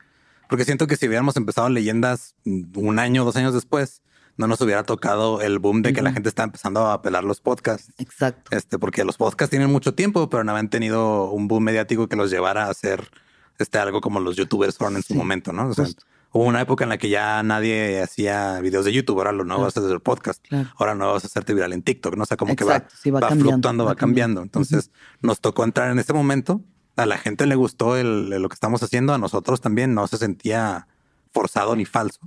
Porque siento que si hubiéramos empezado leyendas un año, dos años después, no nos hubiera tocado el boom de que la gente está empezando a apelar los podcasts. Exacto. Este, porque los podcasts tienen mucho tiempo, pero no habían tenido un boom mediático que los llevara a hacer este, algo como los youtubers fueron en su momento, ¿no? O sea, Hubo una época en la que ya nadie hacía videos de YouTube, ahora lo nuevo es hacer podcast, ahora no vas a hacerte viral en TikTok, ¿no? O sea, como que va, va, fluctuando, va, cambiando. Entonces nos tocó entrar en ese momento, a la gente le gustó el, lo que estamos haciendo, a nosotros también no se sentía forzado ni falso.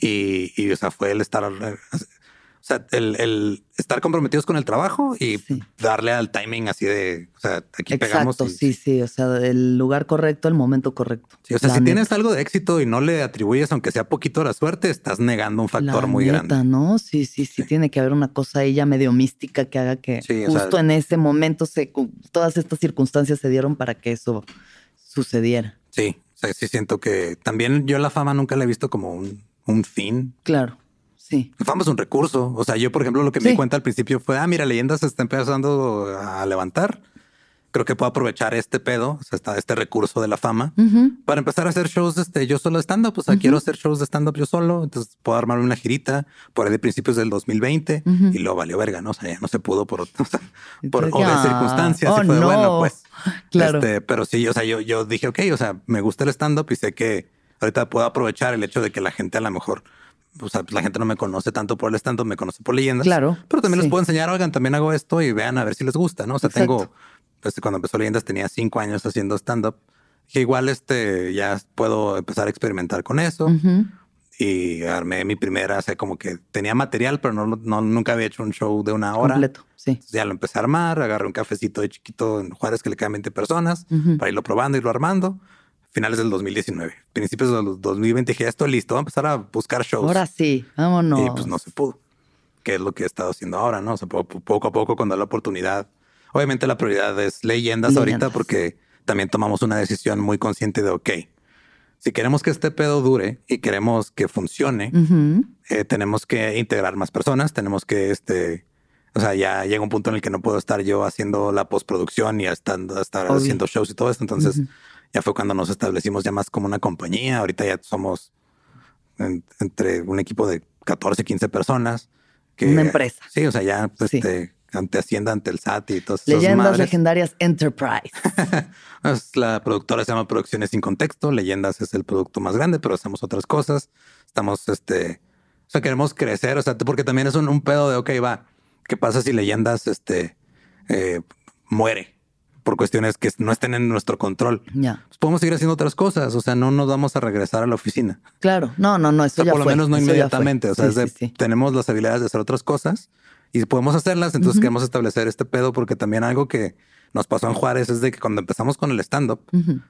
y, y, o sea, fue el estar o sea, el, estar comprometidos con el trabajo y darle al timing así de, o sea, aquí pegamos. Exacto, sí, sí, o sea, el lugar correcto, el momento correcto. Sí, o sea, si tienes algo de éxito y no le atribuyes, aunque sea poquito la suerte, estás negando un factor muy grande. ¿no? Sí, sí, sí, tiene que haber una cosa ahí ya medio mística que haga que justo en ese momento se, todas estas circunstancias se dieron para que eso sucediera. Sí, o sea, sí siento que también yo la fama nunca la he visto como un, un fin. Claro. Sí. La fama es un recurso. O sea, yo, por ejemplo, lo que me di cuenta al principio fue, ah, mira, leyendas se está empezando a levantar. Creo que puedo aprovechar este pedo, o sea, este recurso de la fama para empezar a hacer shows este, yo solo stand-up. O sea, quiero hacer shows de stand-up yo solo. Entonces puedo armar una girita por ahí de principios del 2020 y lo valió verga, ¿no? O sea, ya no se pudo por, por obvias circunstancias. Oh, y fue bueno, pues. Claro. Este, pero sí, o sea, yo, yo dije, ok, o sea, me gusta el stand-up y sé que ahorita puedo aprovechar el hecho de que la gente a lo mejor o sea, pues la gente no me conoce tanto por el stand me conoce por leyendas. Claro. Pero también les puedo enseñar, oigan, también hago esto y vean a ver si les gusta, ¿no? O sea, tengo, pues cuando empezó leyendas tenía cinco años haciendo stand-up. Que igual este ya puedo empezar a experimentar con eso. Y armé mi primera, o sea, como que tenía material, pero no, no, nunca había hecho un show de una hora. Completo, sí. ya lo empecé a armar, agarré un cafecito de chiquito en Juárez que le quedan 20 personas para irlo probando, irlo armando finales del 2019, principios del 2020, dije, ya estoy listo, voy a empezar a buscar shows. Ahora sí, vámonos. Y pues no se pudo, que es lo que he estado haciendo ahora, ¿no? O sea, poco a poco, cuando da la oportunidad. Obviamente la prioridad es leyendas, ahorita porque también tomamos una decisión muy consciente de, ok, si queremos que este pedo dure y queremos que funcione, eh, tenemos que integrar más personas, tenemos que, este, o sea, ya llega un punto en el que no puedo estar yo haciendo la postproducción y estar, estar haciendo shows y todo esto. Entonces, ya fue cuando nos establecimos ya más como una compañía. Ahorita ya somos entre un equipo de 14, 15 personas. Que, una empresa. Sí, o sea, ya pues, este, ante Hacienda, ante el SAT y todas Leyendas legendarias Enterprise. la productora se llama Producciones sin Contexto. Leyendas es el producto más grande, pero hacemos otras cosas. Estamos, este, o sea, queremos crecer, o sea, porque también es un, un pedo de, ok, va, ¿qué pasa si Leyendas, este, eh, muere? Por cuestiones que no estén en nuestro control. Ya. Pues podemos seguir haciendo otras cosas. O sea, no nos vamos a regresar a la oficina. Claro, no, no, no. Eso por lo menos no inmediatamente. O sea, tenemos las habilidades de hacer otras cosas y podemos hacerlas. Entonces queremos establecer este pedo porque también algo que nos pasó en Juárez es de que cuando empezamos con el stand-up,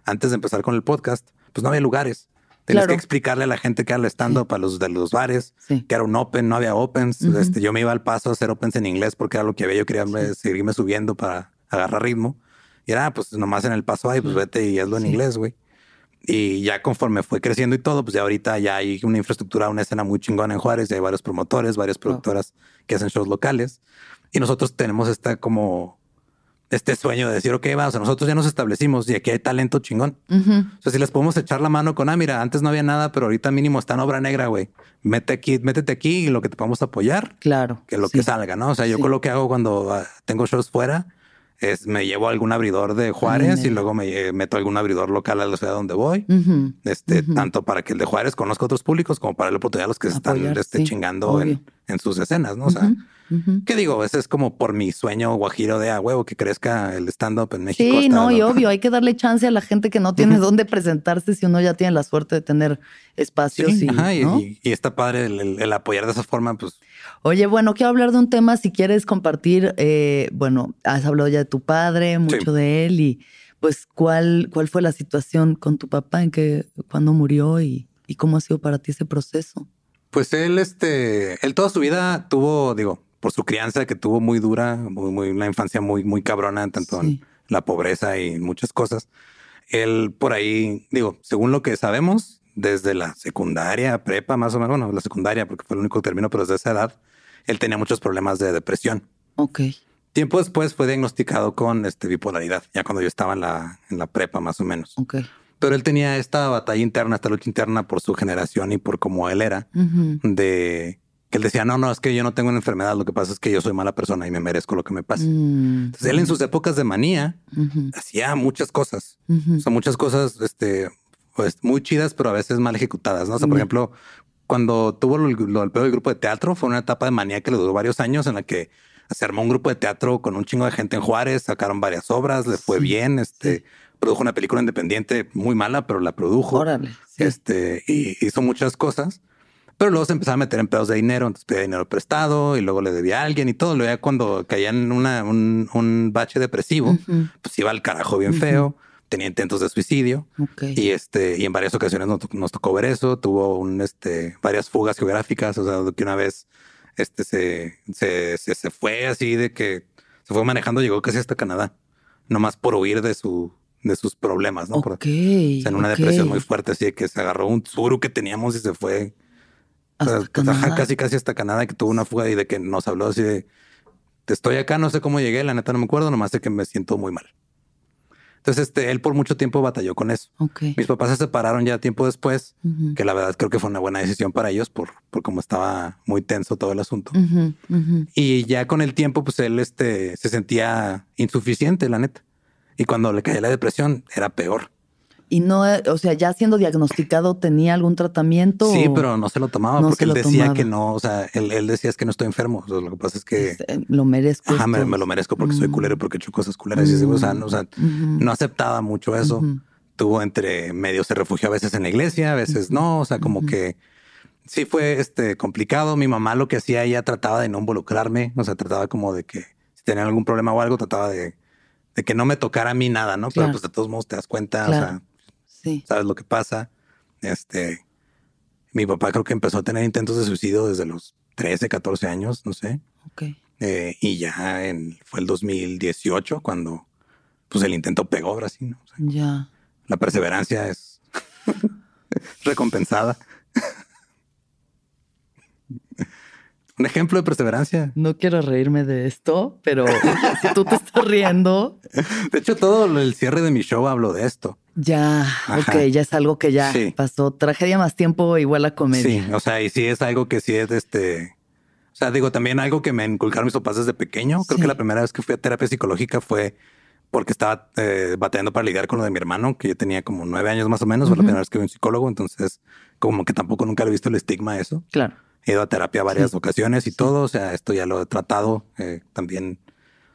antes de empezar con el podcast, pues no había lugares. Tienes que explicarle a la gente que era el stand-up, a los de los bares, que era un open, no había opens. este, yo me iba al paso a hacer opens en inglés porque era lo que había. Yo quería seguirme subiendo para agarrar ritmo. Y era, pues nomás en el paso ahí, pues vete y hazlo en inglés, güey. Y ya conforme fue creciendo y todo, pues ya ahorita ya hay una infraestructura, una escena muy chingona en Juárez, ya hay varios promotores, varias productoras que hacen shows locales. Y nosotros tenemos esta como este sueño de decir, ok, va, o sea, nosotros ya nos establecimos y aquí hay talento chingón. O sea, si les podemos echar la mano con, ah, mira, antes no había nada, pero ahorita mínimo está en obra negra, güey. Mete aquí, métete aquí y lo que te podemos apoyar. Claro. Que lo que salga, ¿no? O sea, yo con lo que hago cuando ah, tengo shows fuera es me llevo algún abridor de Juárez y luego me meto algún abridor local a la ciudad donde voy. Este, tanto para que el de Juárez conozca otros públicos como para la oportunidad a los que se están este, chingando en, sus escenas, ¿no? O sea, ¿qué digo? Ese es como por mi sueño guajiro de a huevo que crezca el stand-up en México. Sí, no, y obvio, hay que darle chance a la gente que no tiene dónde presentarse si uno ya tiene la suerte de tener espacios. y, y, está padre el apoyar de esa forma, pues Oye, bueno, quiero hablar de un tema, si quieres compartir, eh, bueno, has hablado ya de tu padre, mucho de él y pues cuál, cuál fue la situación con tu papá, en que cuando murió y, y cómo ha sido para ti ese proceso. Pues él, este, él toda su vida tuvo, digo, por su crianza que tuvo muy dura, muy, muy una infancia muy, muy cabrona, tanto en la pobreza y muchas cosas. Él por ahí, digo, según lo que sabemos, desde la secundaria, prepa, más o menos, bueno, la secundaria, porque fue el único término, pero desde esa edad, él tenía muchos problemas de depresión. Ok. Tiempo después fue diagnosticado con este, bipolaridad, ya cuando yo estaba en la, en la prepa, más o menos. Ok. Pero él tenía esta batalla interna, esta lucha interna por su generación y por cómo él era, de que él decía, no, no, es que yo no tengo una enfermedad, lo que pasa es que yo soy mala persona y me merezco lo que me pasa. Mm, Entonces él en sus épocas de manía hacía muchas cosas, o sea, muchas cosas, este, pues muy chidas, pero a veces mal ejecutadas, ¿no? O sea, por ejemplo, cuando tuvo lo, lo, el peor del grupo de teatro, fue una etapa de manía que le duró varios años en la que se armó un grupo de teatro con un chingo de gente en Juárez, sacaron varias obras, le fue bien, este, produjo una película independiente muy mala, pero la produjo. Órale. Este, y hizo muchas cosas. Pero luego se empezaba a meter en pedos de dinero, entonces pedía dinero prestado y luego le debía a alguien y todo. Luego ya cuando caía en una, un, un bache depresivo, pues iba al carajo bien feo, tenía intentos de suicidio y este, y en varias ocasiones nos, nos, tocó ver eso. Tuvo un, este, varias fugas geográficas, o sea, que una vez este, se, se, se, se fue así de que se fue manejando, llegó casi hasta Canadá, nomás por huir de su, de sus problemas, ¿no? Ok. Por, o sea, en una depresión muy fuerte, así de que se agarró un suru que teníamos y se fue Hasta o sea, ajá, Canadá. casi casi hasta Canadá que tuvo una fuga y de que nos habló así de "Te estoy acá, no sé cómo llegué, la neta no me acuerdo, nomás sé que me siento muy mal. Entonces, este, él por mucho tiempo batalló con eso. Mis papás se separaron ya tiempo después, que la verdad creo que fue una buena decisión para ellos por, por cómo estaba muy tenso todo el asunto. Y ya con el tiempo, pues él este, se sentía insuficiente, la neta. Y cuando le caía la depresión, era peor. Y no, eh, o sea, ya siendo diagnosticado, ¿tenía algún tratamiento? Sí, o- pero no se lo tomaba No porque él decía tomaba. que no, o sea, él, él decía es que no estoy enfermo. O sea, lo que pasa es que Este, lo merezco. ajá, me, lo merezco porque soy Mm. culero y porque he hecho cosas culeras. Y así, o sea, no, o sea, no aceptaba mucho eso. Tuvo entre medio, se refugió a veces en la iglesia, a veces no. O sea, como que sí fue este complicado. Mi mamá lo que hacía, ella trataba de no involucrarme. O sea, trataba como de que si tenían algún problema o algo, trataba de, de que no me tocara a mí nada, ¿no? Claro. Pero pues de todos modos te das cuenta, Claro. o sea, Sí. sabes lo que pasa. Este, mi papá creo que empezó a tener intentos de suicidio desde los 13, 14 años, no sé. Ok. Eh, y ya en, fue el 2018 cuando pues el intento pegó ahora sí, ¿no? O sea, Ya. la perseverancia es recompensada. Un ejemplo de perseverancia. No quiero reírme de esto, pero si tú te estás riendo, De hecho, todo el cierre de mi show hablo de esto. Ya, Ajá. ok, ya es algo que ya Sí. pasó. Tragedia más tiempo igual a comedia. Sí, o sea, y sí es algo que sí es este. O sea, digo, también algo que me inculcaron mis papás desde pequeño. Creo Sí. que la primera vez que fui a terapia psicológica fue porque estaba eh, batallando para lidiar con lo de mi hermano, que yo tenía como nueve años más o menos. Fue la primera vez que vi un psicólogo. Entonces, como que tampoco nunca le he visto el estigma a eso. Claro. He ido a terapia varias Sí. ocasiones y todo. O sea, esto ya lo he tratado eh, también.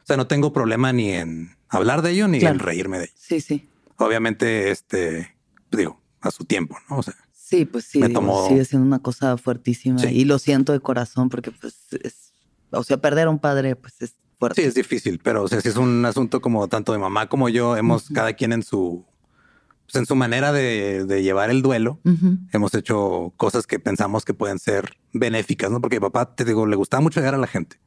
O sea, no tengo problema ni en hablar de ello ni Claro. en reírme de ello. Sí, sí. Obviamente, este, digo, a su tiempo, ¿no? O sea, Sí, pues sí, Me digo, tomó- sigue siendo una cosa fuertísima Sí. y lo siento de corazón porque pues es, o sea, perder a un padre pues es fuerte. Sí, es difícil, pero o sea, sí es un asunto como tanto de mamá como yo hemos cada quien en su pues, en su manera de, de llevar el duelo. Hemos hecho cosas que pensamos que pueden ser benéficas, ¿no? Porque mi papá, te digo, le gustaba mucho ayudar a la gente.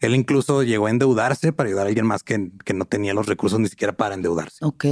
Él incluso llegó a endeudarse para ayudar a alguien más que, que no tenía los recursos ni siquiera para endeudarse. Ok.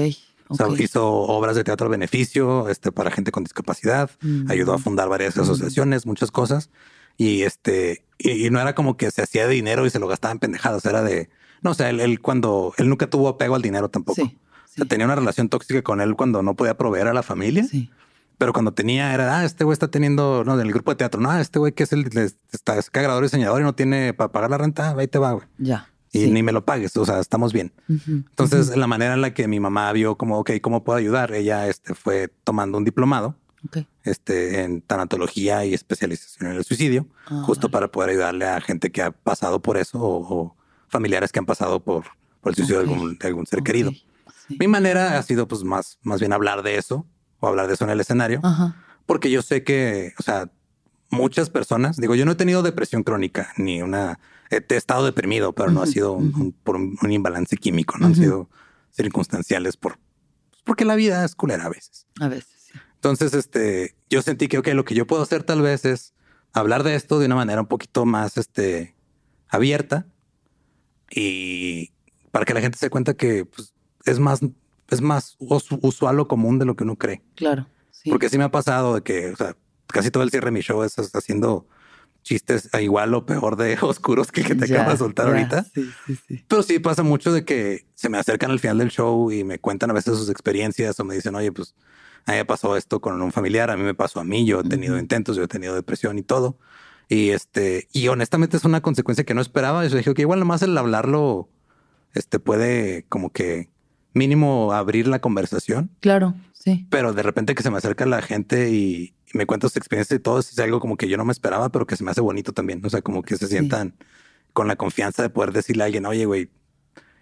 O sea, hizo obras de teatro a beneficio este, para gente con discapacidad, Mm. ayudó a fundar varias asociaciones, muchas cosas. Y este, y, y no era como que se hacía de dinero y se lo gastaba en pendejadas, era de, no, o sea, él, él cuando, él nunca tuvo apego al dinero tampoco. Sí. O sea, tenía una relación tóxica con él cuando no podía proveer a la familia, Sí. pero cuando tenía era, ah, este güey está teniendo, no, del grupo de teatro, no, este güey que es el, le- está, es cagador diseñador y no tiene para pagar la renta, ahí te va, güey. Ya. Y Sí. ni me lo pagues, o sea, estamos bien. Entonces, la manera en la que mi mamá vio como, ok, ¿cómo puedo ayudar? Ella este, fue tomando un diplomado Ok. este, en tanatología y especialización en el suicidio, Ah, justo vale. para poder ayudarle a gente que ha pasado por eso o, o familiares que han pasado por, por el suicidio de, algún, de algún ser querido. Sí. Mi manera ha sido pues más, más bien hablar de eso o hablar de eso en el escenario, Ajá. porque yo sé que, o sea, muchas personas, digo, yo no he tenido depresión crónica ni una, he he estado deprimido, pero no ha sido un- por un, un imbalance químico, no han sido circunstanciales por pues, porque la vida es culera a veces. A veces. Entonces, este, yo sentí que, ok, lo que yo puedo hacer tal vez es hablar de esto de una manera un poquito más, este, abierta y para que la gente se cuenta que pues, es más, es más usual o común de lo que uno cree. Claro. Porque sí me ha pasado de que, o sea, casi todo el cierre de mi show es haciendo chistes igual o peor de oscuros que, que te acabas de soltar ahorita. Sí, sí, sí. Pero sí pasa mucho de que se me acercan al final del show y me cuentan a veces sus experiencias o me dicen, oye, pues a mí me pasó esto con un familiar, a mí me pasó a mí, yo he tenido intentos, yo he tenido depresión y todo. Y este, y honestamente es una consecuencia que no esperaba. Yo dije que igual nomás el hablarlo, este puede como que mínimo abrir la conversación. Claro, sí. Pero de repente que se me acerca la gente y, me cuenta su experiencia y todo, es algo como que yo no me esperaba, pero que se me hace bonito también. O sea, como que se sientan con la confianza de poder decirle a alguien, oye, güey,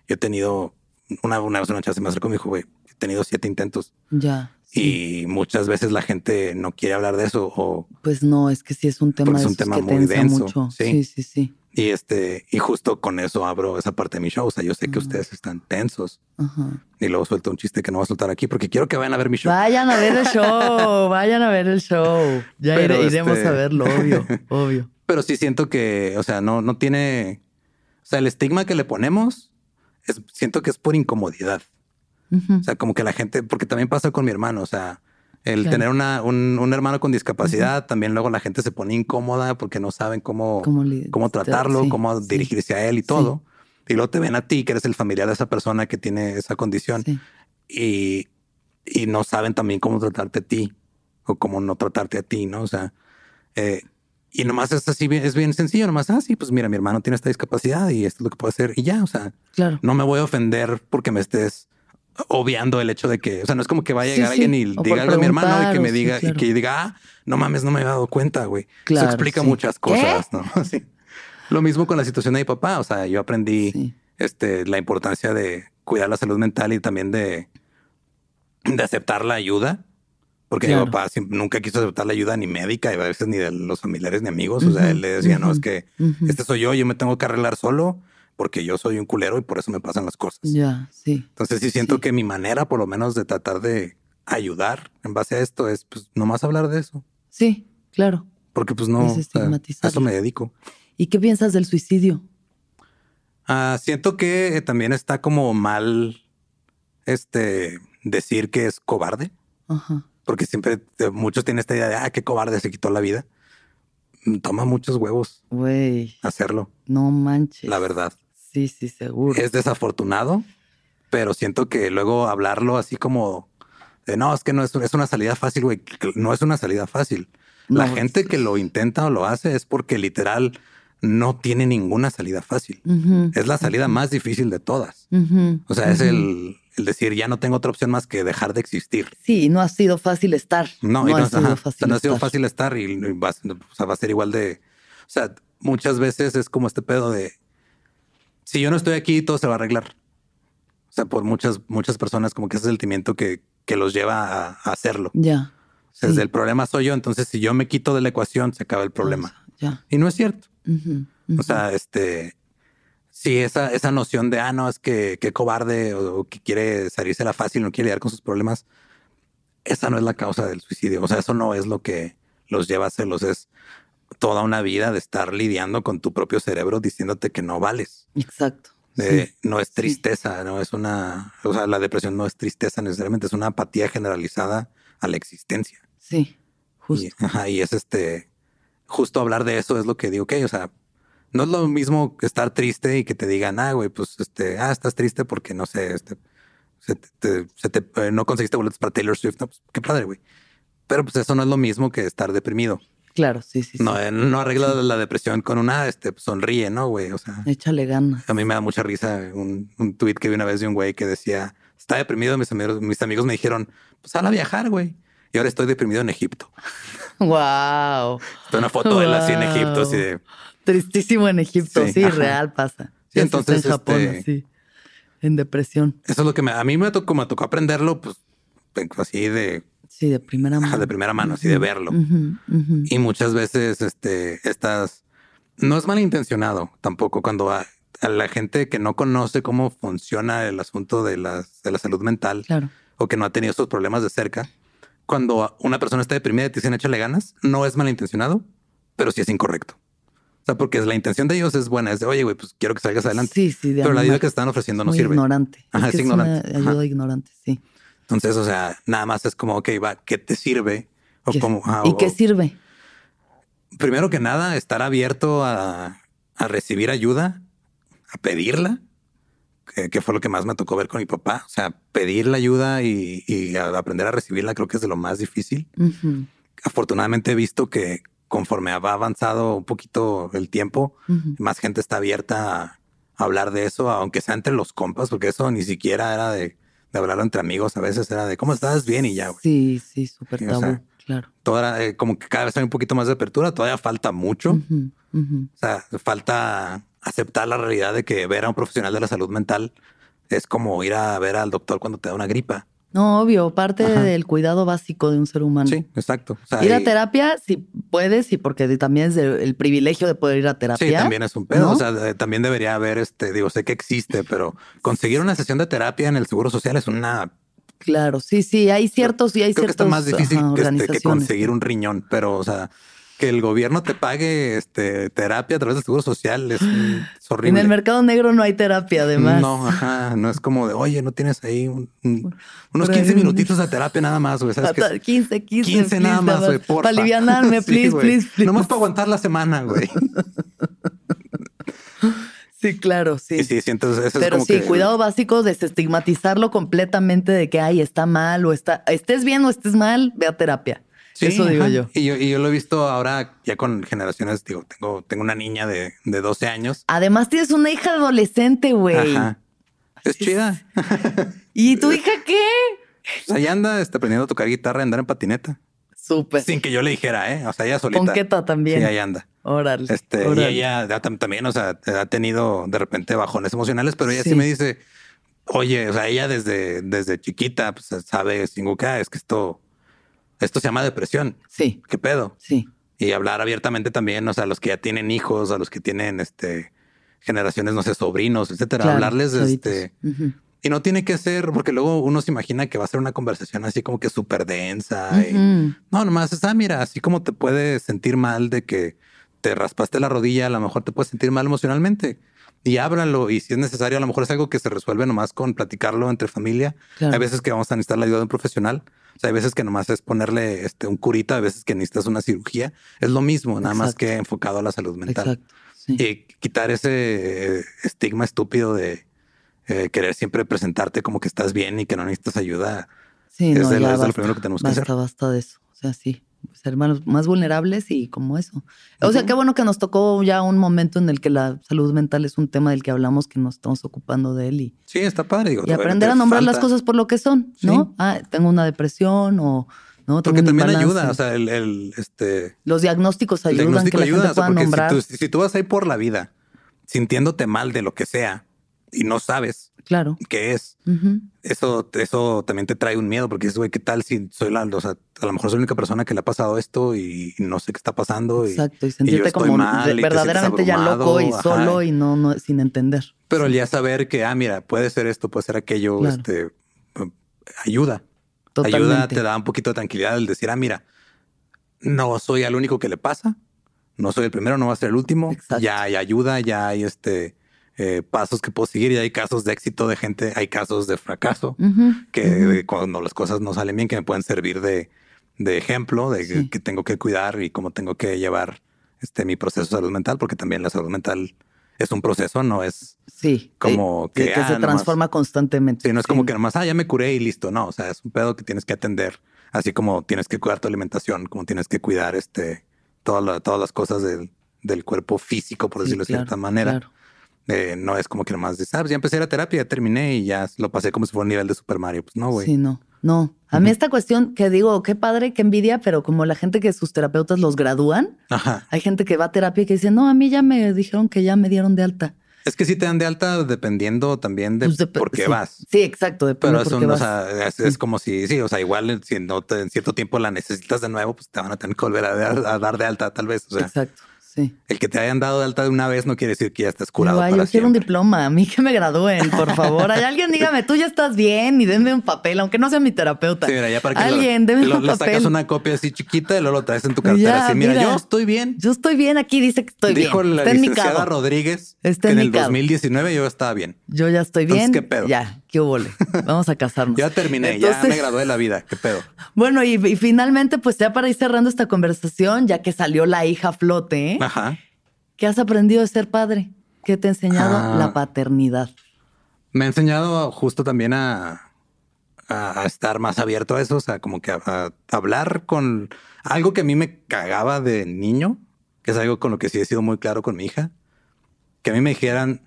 yo he tenido una, una vez una chava se me acercó y me dijo, güey, he tenido siete intentos. Ya. Y muchas veces la gente no quiere hablar de eso o... Pues no, es que sí es un tema, es un tema muy denso. Mucho. Sí, sí, sí. Y este, y justo con eso abro esa parte de mi show. O sea, yo sé que ustedes están tensos. Y luego suelto un chiste que no voy a soltar aquí porque quiero que vayan a ver mi show. Vayan a ver el show, vayan a ver el show. Ya iremos este a verlo, obvio, obvio. Pero sí siento que, o sea, no, no tiene. O sea, el estigma que le ponemos es, siento que es por incomodidad. O sea, como que la gente, porque también pasa con mi hermano, o sea, el tener una, un, hermano con discapacidad, también luego la gente se pone incómoda porque no saben cómo, cómo, tratarlo, cómo dirigirse a él y todo. Y luego te ven a ti, que eres el familiar de esa persona que tiene esa condición. Y, y no saben también cómo tratarte a ti o cómo no tratarte a ti, ¿no? O sea, eh, y nomás es así, es bien sencillo, nomás, ah, sí, pues mira, mi hermano tiene esta discapacidad y esto es lo que puede hacer y ya, o sea, claro. no me voy a ofender porque me estés obviando el hecho de que, o sea, no es como que vaya a llegar alguien y diga algo a mi hermano y que me diga, y que diga, ah, no mames, no me había dado cuenta, güey. Eso explica muchas cosas, ¿no? Sí. Lo mismo con la situación de mi papá. O sea, yo aprendí este, la importancia de cuidar la salud mental y también de, de aceptar la ayuda. Porque mi papá nunca quiso aceptar la ayuda ni médica y a veces ni de los familiares ni amigos. O sea, él le decía, no, es que este soy yo, yo me tengo que arreglar solo porque yo soy un culero y por eso me pasan las cosas. Ya, sí. Entonces sí siento que mi manera, por lo menos, de tratar de ayudar en base a esto es pues nomás hablar de eso. Sí, claro. Porque pues no, a eso me dedico. ¿Y qué piensas del suicidio? Ah, siento que también está como mal este decir que es cobarde. Ajá. Porque siempre eh, muchos tienen esta idea de, ah, qué cobarde se quitó la vida. Toma muchos huevos. Güey. Hacerlo. No manches. La verdad. Sí, sí, seguro. Es desafortunado, pero siento que luego hablarlo así como de no, es que no es, es una salida fácil, güey. No es una salida fácil. la gente que lo intenta o lo hace es porque literal no tiene ninguna salida fácil. Es la salida más difícil de todas. O sea, es el, decir ya no tengo otra opción más que dejar de existir. Sí, no ha sido fácil estar. No, no, ha, sido fácil no ha sido fácil estar y va, va a ser igual de. O sea, muchas veces es como este pedo de si yo no estoy aquí, todo se va a arreglar. O sea, por muchas, muchas personas, como que ese sentimiento que, que los lleva a, hacerlo. Ya. O sea, el problema soy yo. Entonces, si yo me quito de la ecuación, se acaba el problema. Ya. Y no es cierto. O sea, este, si esa, esa noción de, ah, no, es que, qué cobarde o, que quiere salirse la fácil, no quiere lidiar con sus problemas, esa no es la causa del suicidio. O sea, eso no es lo que los lleva a hacerlos. Es toda una vida de estar lidiando con tu propio cerebro diciéndote que no vales. Exacto. No es tristeza, no es una, o sea, la depresión no es tristeza necesariamente, es una apatía generalizada a la existencia. Sí, justo. Y, es este, justo hablar de eso es lo que digo, ok, o sea, no es lo mismo estar triste y que te digan, ah, güey, pues este, ah, estás triste porque no sé, este, se te, eh, no conseguiste boletos para Taylor Swift, no, pues qué padre, güey. Pero pues eso no es lo mismo que estar deprimido. Claro, sí, sí. No, eh, no arregla la depresión con una, este, sonríe, ¿no, güey? O sea, échale ganas. A mí me da mucha risa un, un tweet que vi una vez de un güey que decía, está deprimido. Mis amigos, mis amigos me dijeron, pues sal a viajar, güey. Y ahora estoy deprimido en Egipto. Wow. Está una foto de él así en Egipto, así de. Tristísimo en Egipto, sí, real pasa. Sí, entonces. En Japón, este... En depresión. Eso es lo que me, a mí me tocó, me tocó aprenderlo, pues así de Sí, de primera mano. de primera mano, así de verlo. Y muchas veces, este, estas, no es malintencionado tampoco cuando a la gente que no conoce cómo funciona el asunto de la, de la salud mental Claro. o que no ha tenido estos problemas de cerca, cuando una persona está deprimida y te dicen échale ganas, no es malintencionado, pero sí es incorrecto. O sea, porque la intención de ellos es buena, es de, oye, güey, pues quiero que salgas adelante. Sí, sí. de pero la ayuda que están ofreciendo no sirve. ignorante. Ajá, que es una ignorante. ayuda Ajá. ignorante, sí. Entonces, o sea, nada más es como, ok, va, ¿qué te sirve? O ¿Qué- como, ah, ¿Y o- qué sirve? primero que nada, estar abierto a, a recibir ayuda, a pedirla, que, que fue lo que más me tocó ver con mi papá. O sea, pedir la ayuda y, y a- aprender a recibirla creo que es de lo más difícil. Afortunadamente he visto que conforme va avanzado un poquito el tiempo, más gente está abierta a, a hablar de eso, aunque sea entre los compas, porque eso ni siquiera era de, de hablarlo entre amigos. A veces era de cómo estás bien y ya. güey. Sí, sí, súper o sea, claro. Todo era eh, como que cada vez hay un poquito más de apertura. Todavía falta mucho. O sea, falta aceptar la realidad de que ver a un profesional de la salud mental es como ir a ver al doctor cuando te da una gripa. No, obvio, parte Ajá. del cuidado básico de un ser humano. Sí, exacto. O sea, Ir a terapia, si puedes, y porque también es el privilegio de poder ir a terapia. Sí, también es un pedo. ¿no? O sea, también debería haber, este, digo, sé que existe, pero conseguir una sesión de terapia en el Seguro Social es una... Claro, sí, sí, hay ciertos y hay Creo que ciertos está más difícil ajá, que, este, que conseguir un riñón, pero, o sea, que el gobierno te pague este, terapia a través del Seguro Social es, es En horrible. el mercado negro no hay terapia, además. No, ajá, no es como de, oye, no tienes ahí un- un- unos Por ahí 15 un- minutitos de terapia nada más, güey. ¿sabes qué? Hasta 15, 15, 15 nada más, güey. Para alivianarme, Sí, please, please, please. Nomás para aguantar la semana, güey. Sí, claro, sí. Sí, sí, entonces eso es Pero como sí, que... cuidado básico, desestigmatizarlo completamente de que, ay, está mal o está, estés bien o estés mal, ve a terapia. Sí, Eso digo ajá. yo. Y yo. Y yo lo he visto ahora ya con generaciones, digo, tengo, tengo una niña de, de 12 años. Además, tienes una hija adolescente, güey. Ajá. Es chida. ¿Y tu hija qué? Pues ahí anda está aprendiendo a tocar guitarra y andar en patineta. Súper. Sin que yo le dijera, ¿eh? O sea, ella solita. Ponqueta también. Sí, ahí anda. Órale. Este, y ella también, o sea, ha tenido de repente bajones emocionales, pero ella sí, Sí. me dice, oye, o sea, ella desde, desde chiquita pues, sabe, ah, es que esto, esto se llama depresión. Sí, ¿Qué pedo? sí. Y hablar abiertamente también, o sea, a los que ya tienen hijos, a los que tienen este generaciones, no sé, sobrinos, etcétera, claro, hablarles de chavitos. este. Y no tiene que ser, porque luego uno se imagina que va a ser una conversación así como que súper densa. y- no, nomás es, ah, mira, así como te puedes sentir mal de que te raspaste la rodilla, a lo mejor te puedes sentir mal emocionalmente. Y háblalo. Y si es necesario, a lo mejor es algo que se resuelve nomás con platicarlo entre familia. Claro. Hay veces que vamos a necesitar la ayuda de un profesional. O sea, hay veces que nomás es ponerle este, un curita, hay veces que necesitas una cirugía. Es lo mismo, nada más que enfocado a la salud mental. Exacto. Sí. Y quitar ese estigma estúpido de eh, querer siempre presentarte como que estás bien y que no necesitas ayuda. Sí, es no, de ya es de lo basta, primero que tenemos que basta, hacer. Basta de eso. O sea, sí, ser más, vulnerables y como eso. O sea, qué bueno que nos tocó ya un momento en el que la salud mental es un tema del que hablamos, que nos estamos ocupando de él y, Sí, está padre. Digo, y aprender a nombrar las cosas por lo que son, ¿no? Sí. Ah, tengo una depresión o no, Porque también ayuda, o sea, el, el, este, Los diagnósticos el ayudan, diagnóstico que la ayuda, gente o sea, pueda nombrar. si tú, si tú vas ahí por la vida sintiéndote mal de lo que sea y no sabes Claro. qué es, eso, eso también te trae un miedo porque dices, güey, ¿qué tal si soy la, o sea, a lo mejor soy la única persona que le ha pasado esto y no sé qué está pasando? Y, Exacto. Y sentirte estoy como mal de- y te verdaderamente ya loco y solo y no, no sin entender. pero el ya saber que, ah, mira, puede ser esto, puede ser aquello, Claro. este, ayuda. Totalmente. Ayuda, te da un poquito de tranquilidad el decir, ah, mira, no soy el único que le pasa, no soy el primero, no va a ser el último. Exacto. Ya hay ayuda, ya hay este eh, pasos que puedo seguir y hay casos de éxito de gente, hay casos de fracaso que cuando las cosas no salen bien, que me pueden servir de, de ejemplo de que- Sí. que tengo que cuidar y cómo tengo que llevar este mi proceso de salud mental, porque también la salud mental es un proceso, no es Sí. como que, que, se ah, nomás- transforma constantemente. Sí, no es como que nomás, ah, ya me curé y listo. No, o sea, es un pedo que tienes que atender, así como tienes que cuidar tu alimentación, como tienes que cuidar este, toda la- todas las cosas del, del cuerpo físico, por Sí, decirlo de cierta manera. claro. Eh, no es como que nomás dices, ah, pues ya empecé la terapia, ya terminé y ya lo pasé como si fuera un nivel de Super Mario. Pues no, güey. Sí, no, no. A mí esta cuestión que digo, qué padre, qué envidia, pero como la gente que sus terapeutas los gradúan, Ajá. hay gente que va a terapia y que dice, no, a mí ya me dijeron que ya me dieron de alta. Es que sí te dan de alta dependiendo también de Pues por qué sí. vas. Sí, exacto, depende Pero por es, qué un, o vas. sea, es, es como si, sí, o sea, igual si no te- en cierto tiempo la necesitas de nuevo, pues te van a tener que volver a, dar- a dar de alta tal vez. O sea, exacto. Sí. El que te hayan dado de alta de una vez no quiere decir que ya estés curado. Para yo quiero un diploma, a mí que me gradúen, por favor. Hay alguien dígame, tú ya estás bien y denme un papel, aunque no sea mi terapeuta. Sí, mira, ya para que alguien, lo, denme lo- un le papel. sacas una copia así chiquita y luego lo traes en tu cartera. Ya, así, mira, mira. yo estoy bien. Yo estoy bien aquí, dice que estoy Dijo bien. la Está en licenciada cabo. Rodríguez Está que en en el cabo. 2019 yo estaba bien. Yo ya estoy Entonces, bien. ¿qué pedo? Ya, qué hubole. Vamos a casarnos. Ya terminé, ya Entonces- me gradué de la vida. ¿Qué pedo? Bueno, y, y finalmente, pues ya para ir cerrando esta conversación, ya que salió la hija flote, ¿eh? Ajá. ¿qué has aprendido de ser padre? ¿Qué te ha enseñado Ah. la paternidad? Me ha enseñado justo también a, a- a estar más abierto a eso, o sea, como que a, a hablar con algo que a mí me cagaba de niño, que es algo con lo que sí he sido muy claro con mi hija, que a mí me dijeran,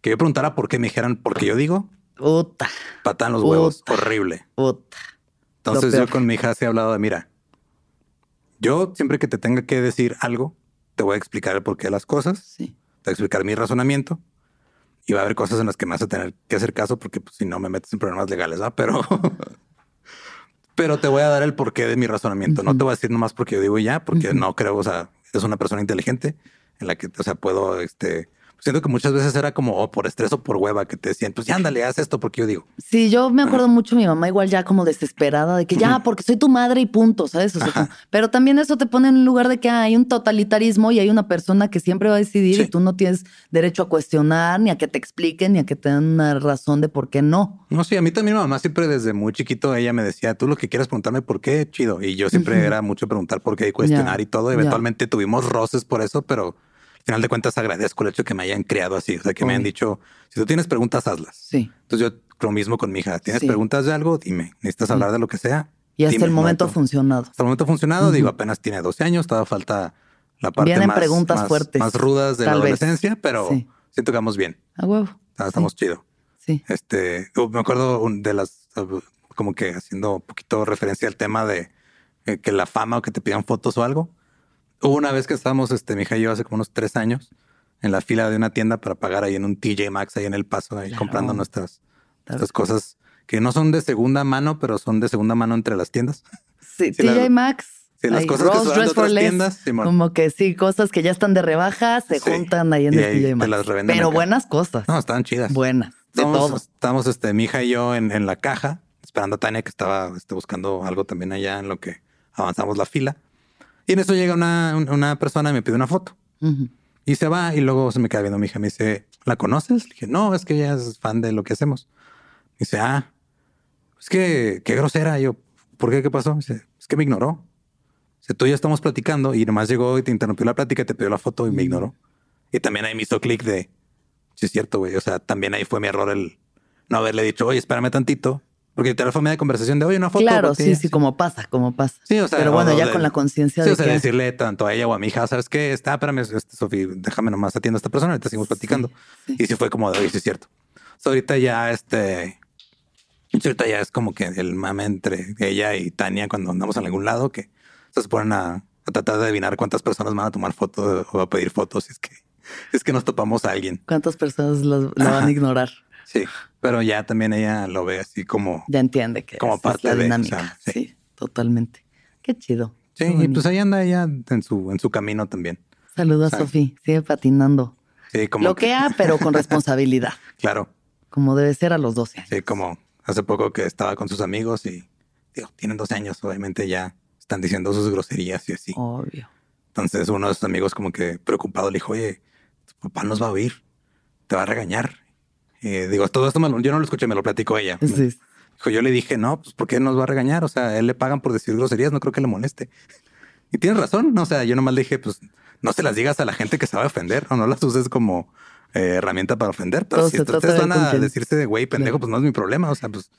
que yo preguntara por qué me dijeran, porque yo digo, Puta, patan los huevos, horrible. puta. Entonces yo con mi hija sí he hablado de, mira, yo siempre que te tenga que decir algo, te voy a explicar el porqué de las cosas, Sí. te voy a explicar mi razonamiento y va a haber cosas en las que me vas a tener que hacer caso porque pues, si no me metes en problemas legales, ¿verdad? Pero, pero te voy a dar el porqué de mi razonamiento. No te voy a decir nomás porque yo digo ya, porque no creo, o sea, es una persona inteligente en la que, o sea, puedo, este, siento que muchas veces era como o por estrés o por hueva que te decían, pues ya ándale, haz esto porque yo digo. Sí, yo me acuerdo mucho mi mamá igual ya como desesperada de que ya, porque soy tu madre y punto, ¿sabes? O sea, Ajá. como- pero también eso te pone en un lugar de que hay un totalitarismo y hay una persona que siempre va a decidir Sí. y tú no tienes derecho a cuestionar, ni a que te expliquen, ni a que te den una razón de por qué no. No, sí, a mí también mi mamá siempre desde muy chiquito ella me decía, tú lo que quieras preguntarme por qué, chido. Y yo siempre era mucho preguntar por qué y cuestionar y todo. Eventualmente tuvimos roces por eso, pero final de cuentas agradezco el hecho de que me hayan criado así. O sea, que me han Obvio. dicho, si tú tienes preguntas, hazlas. Sí. Entonces yo lo mismo con mi hija. ¿Tienes Sí. preguntas de algo? Dime. ¿Necesitas hablar de lo que sea? Y hasta Dime, el momento ha funcionado. Hasta el momento ha funcionado. Digo, apenas tiene 12 años. Todavía falta la parte Vienen más, preguntas más- fuertes, más rudas de la tal vez. adolescencia, pero Sí. siento que vamos bien. A huevo. Sea, Estamos chido. Sí. Este, me acuerdo de las, uh, como que haciendo un poquito referencia al tema de eh, que la fama o que te pidan fotos o algo. Hubo una vez que estábamos, este, mi hija y yo hace como unos tres años en la fila de una tienda para pagar ahí en un TJ Maxx ahí en El Paso, ahí Claro. comprando nuestras, nuestras cosas que no son de segunda mano, pero son de segunda mano entre las tiendas. Sí, Sí, la- TJ Maxx. sí, las cosas que Ross, son de otras Less, tiendas, Simón. Como que sí, cosas que ya están de rebaja, se Sí. juntan ahí en el TJ Maxx. las Pero acá. buenas cosas. No, estaban chidas. Buenas. De Estábamos, todo. estábamos, este, mi hija y yo en, en la caja, esperando a Tania, que estaba este, buscando algo también allá en lo que avanzamos la fila. Y en eso llega una, un- una persona y me pide una foto. Ujú. Y se va y luego se me queda viendo mi hija. Me dice, ¿la conoces? Le dije, no, es que ella es fan de lo que hacemos. Me dice, ah, es que qué grosera. Y yo, ¿por qué? ¿Qué pasó? Me dice, es que me ignoró. Dice, tú y yo estamos platicando y nomás llegó y te interrumpió la plática te pidió la foto y me Mm. ignoró. Y también ahí me hizo clic de, sí es cierto, güey. O sea, también ahí fue mi error el no haberle dicho, oye, espérame tantito. Porque te fue media conversación de, oye, una foto. Claro, para ti". sí, sí, como pasa, como pasa. Sí, o sea, Pero bueno, ya del- con la conciencia Sí, de o sea, que decirle tanto a ella o a mi hija, ¿sabes qué? Está, espérame, este, Sofi, déjame nomás atiendo a esta persona, ahorita seguimos platicando. sí. Y sí fue como de, oye, sí es cierto. O sea, ahorita ya, este, ahorita ya es como que el mame entre ella y Tania cuando andamos en algún lado que se ponen a, a tratar de adivinar cuántas personas van a tomar fotos o a pedir fotos si es que, si es que nos topamos a alguien. cuántas personas lo van a ignorar. Sí, pero ya también ella lo ve así como, Ya entiende que Como esa es parte la de, o dinámica. sea, sí. sí. totalmente. Qué chido. sí, Qué y pues ahí anda ella en su, en su camino también. Saludos a. Sofía. Sigue patinando. Sí, como Lo que pero con responsabilidad, claro. como debe ser a los 12 años. Sí, como hace poco que estaba con sus amigos y digo, tienen 12 años, obviamente ya están diciendo sus groserías y así. Obvio. Entonces uno de sus amigos como que preocupado le dijo, oye, tu papá nos va a oír, te va a regañar. Y digo, todo esto me lo- yo no lo escuché, me lo platicó ella. Sí. Dijo, yo le dije, no, pues ¿por qué nos va a regañar? O sea, él le pagan por decir groserías, no creo que le moleste. Y tienes razón, ¿no? o sea, yo nomás le dije, pues no se las digas a la gente que sabe ofender o no las uses como eh, herramienta para ofender. Pero Todo si ustedes van a decirse de güey, pendejo, pues no es mi problema. O sea, pues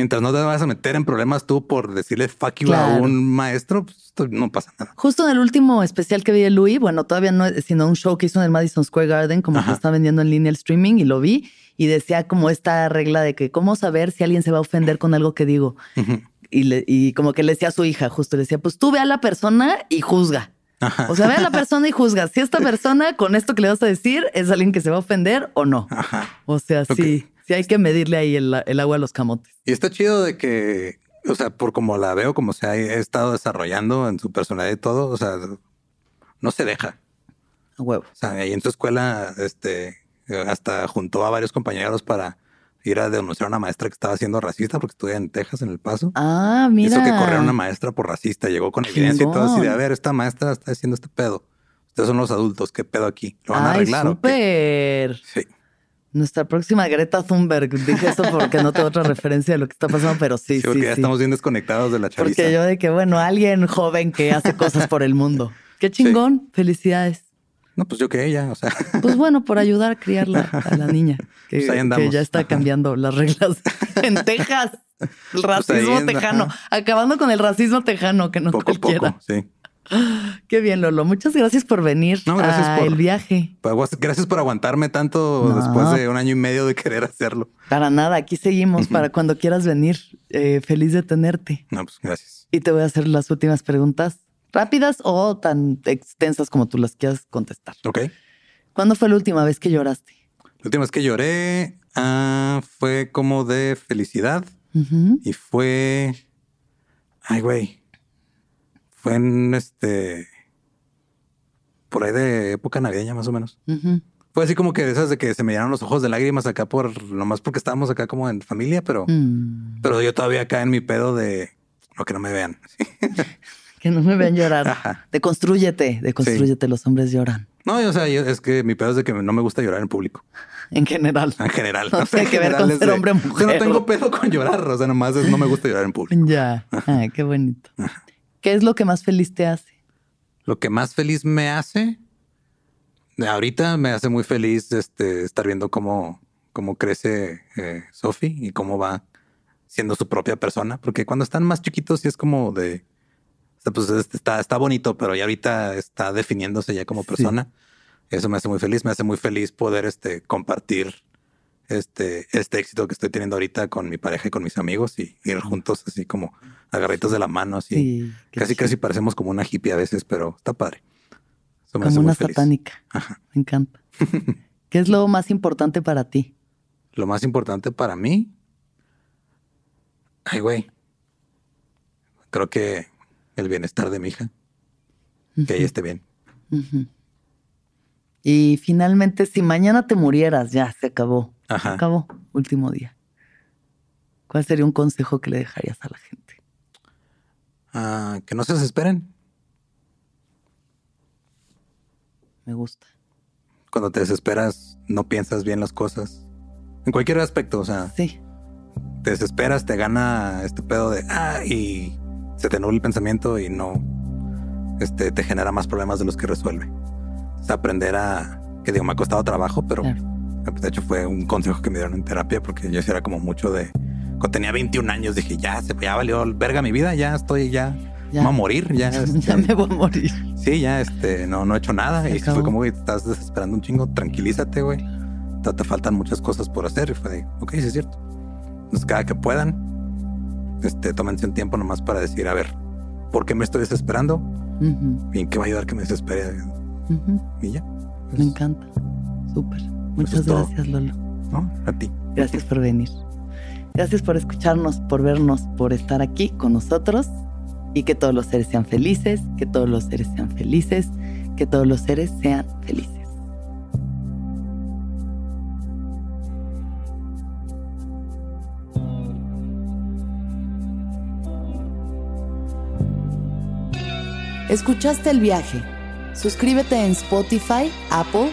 mientras no te vas a meter en problemas tú por decirle fuck you a un maestro, pues no pasa nada. Justo en el último especial que vi de Louis, bueno, todavía no, es- sino un show que hizo en el Madison Square Garden, como que Ajá. está vendiendo en línea el streaming y lo vi y decía como esta regla de que cómo saber si alguien se va a ofender con algo que digo. Y, le- y como que le decía a su hija, justo le decía, pues tú ve a la persona y juzga. Ajá. O sea, ve a la persona y juzga. Si esta persona con esto que le vas a decir es alguien que se va a ofender o no. Ajá. O sea, sí, sí hay que medirle ahí el, el agua a los camotes. Y está chido de que, o sea, por como la veo, como se ha estado desarrollando en su personalidad y todo, o sea, no se deja. huevo. O sea, ahí en su escuela, este, hasta juntó a varios compañeros para ir a denunciar a una maestra que estaba siendo racista porque estudia en Texas, en El Paso. Ah, mira. Hizo que corriera una maestra por racista. Llegó con evidencia y todo así de, a ver, esta maestra está haciendo este pedo. Ustedes son los adultos, ¿qué pedo aquí? ¿Lo van a arreglar súper. Sí. Nuestra próxima Greta Thunberg. Dije esto porque no tengo otra referencia de lo que está pasando, pero sí, sí. porque ya estamos bien desconectados de la chaviza. Porque yo de que, bueno, alguien joven que hace cosas por el mundo. Qué chingón. Felicidades. No, pues yo que ella, o sea. Pues bueno, por ayudar a criarla a la niña, que, pues ya está cambiando las reglas en Texas. El pues racismo tejano, acabando con el racismo tejano, que no poco cualquiera. Poco, sí. Qué bien, Lolo. Muchas gracias por venir no, gracias por, el viaje. Gracias por aguantarme tanto después de un año y medio de querer hacerlo. Para nada, aquí seguimos para cuando quieras venir. Eh, feliz de tenerte. No, pues gracias. Y te voy a hacer las últimas preguntas rápidas o tan extensas como tú las quieras contestar. Ok. ¿Cuándo fue la última vez que lloraste? La última vez que lloré ah, fue como de felicidad y fue. Ay, güey. Fue en este. Por ahí de época navideña, más o menos. Fue así como que de esas de que se me llenaron los ojos de lágrimas acá por nomás porque estábamos acá como en familia, pero, mm. pero yo todavía acá en mi pedo de no que no me vean. Que no me vean llorar. Deconstrúyete, deconstrúyete, los hombres lloran. No, o sea, es que mi pedo es de que no me gusta llorar en público. En general. En general. No, tiene que ver con ser hombre o mujer. no tengo pedo con llorar, o sea, nomás no me gusta llorar en público. Ya. Ay, qué bonito. ¿Qué es lo que más feliz te hace? Lo que más feliz me hace, ahorita me hace muy feliz este, estar viendo cómo, cómo crece eh, Sophie y cómo va siendo su propia persona, porque cuando están más chiquitos sí es como de pues está, está bonito, pero ya ahorita está definiéndose ya como persona. Eso me hace muy feliz. Me hace muy feliz poder este, compartir este, este éxito que estoy teniendo ahorita con mi pareja y con mis amigos y ir juntos así como agarritos de la mano, así. casi, casi parecemos como una hippie a veces, pero está padre. como una satánica. Me encanta. ¿Qué es lo más importante para ti? Lo más importante para mí. Ay, güey. Creo que el bienestar de mi hija, que ella esté bien. Y finalmente, si mañana te murieras, ya se acabó. Se acabó, último día. ¿Cuál sería un consejo que le dejarías a la gente? Ah, que no se desesperen. Me gusta. Cuando te desesperas, no piensas bien las cosas. En cualquier aspecto, o sea. Sí. Te desesperas, te gana este pedo de, ah, y se te nubla el pensamiento y no este, te genera más problemas de los que resuelve. Es aprender a, que digo, me ha costado trabajo, pero de hecho fue un consejo que me dieron en terapia porque yo era como mucho de, cuando tenía 21 años dije, ya, se, ya valió verga mi vida, ya estoy, ya, ya. a morir, ya. ya este, me voy a morir. Sí, ya, este, no, no he hecho nada. y fue como, güey, estás desesperando un chingo, tranquilízate, güey. Te, te, faltan muchas cosas por hacer. Y fue de, ok, sí es cierto. Entonces, cada que puedan, este, tómense un tiempo nomás para decir, a ver, ¿por qué me estoy desesperando? ¿Y en qué va a ayudar que me desespere? Y ya. me pues, encanta. Súper. Muchas gracias, Lolo. ¿No? A ti. Gracias por venir. Gracias por escucharnos, por vernos, por estar aquí con nosotros y que todos los seres sean felices, que todos los seres sean felices, que todos los seres sean felices. ¿Escuchaste el viaje? Suscríbete en Spotify, Apple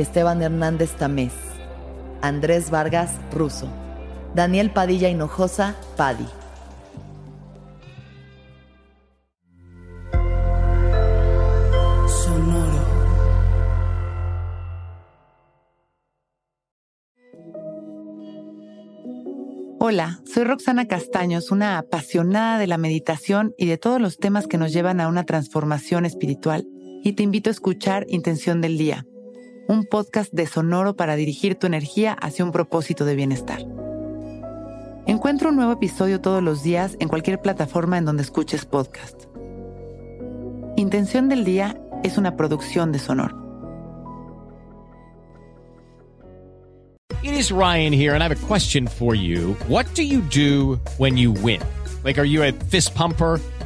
Esteban Hernández Tamés, Andrés Vargas Russo, Daniel Padilla Hinojosa Padi. Sonoro. Hola, soy Roxana Castaños, una apasionada de la meditación y de todos los temas que nos llevan a una transformación espiritual y te invito a escuchar Intención del Día, un podcast de Sonoro para dirigir tu energía hacia un propósito de bienestar. Encuentra un nuevo episodio todos los días en cualquier plataforma en donde escuches podcast. Intención del Día es una producción de Sonoro. It is Ryan here, and I have a question for you. What do you do when you win? Like, are you a fist pumper?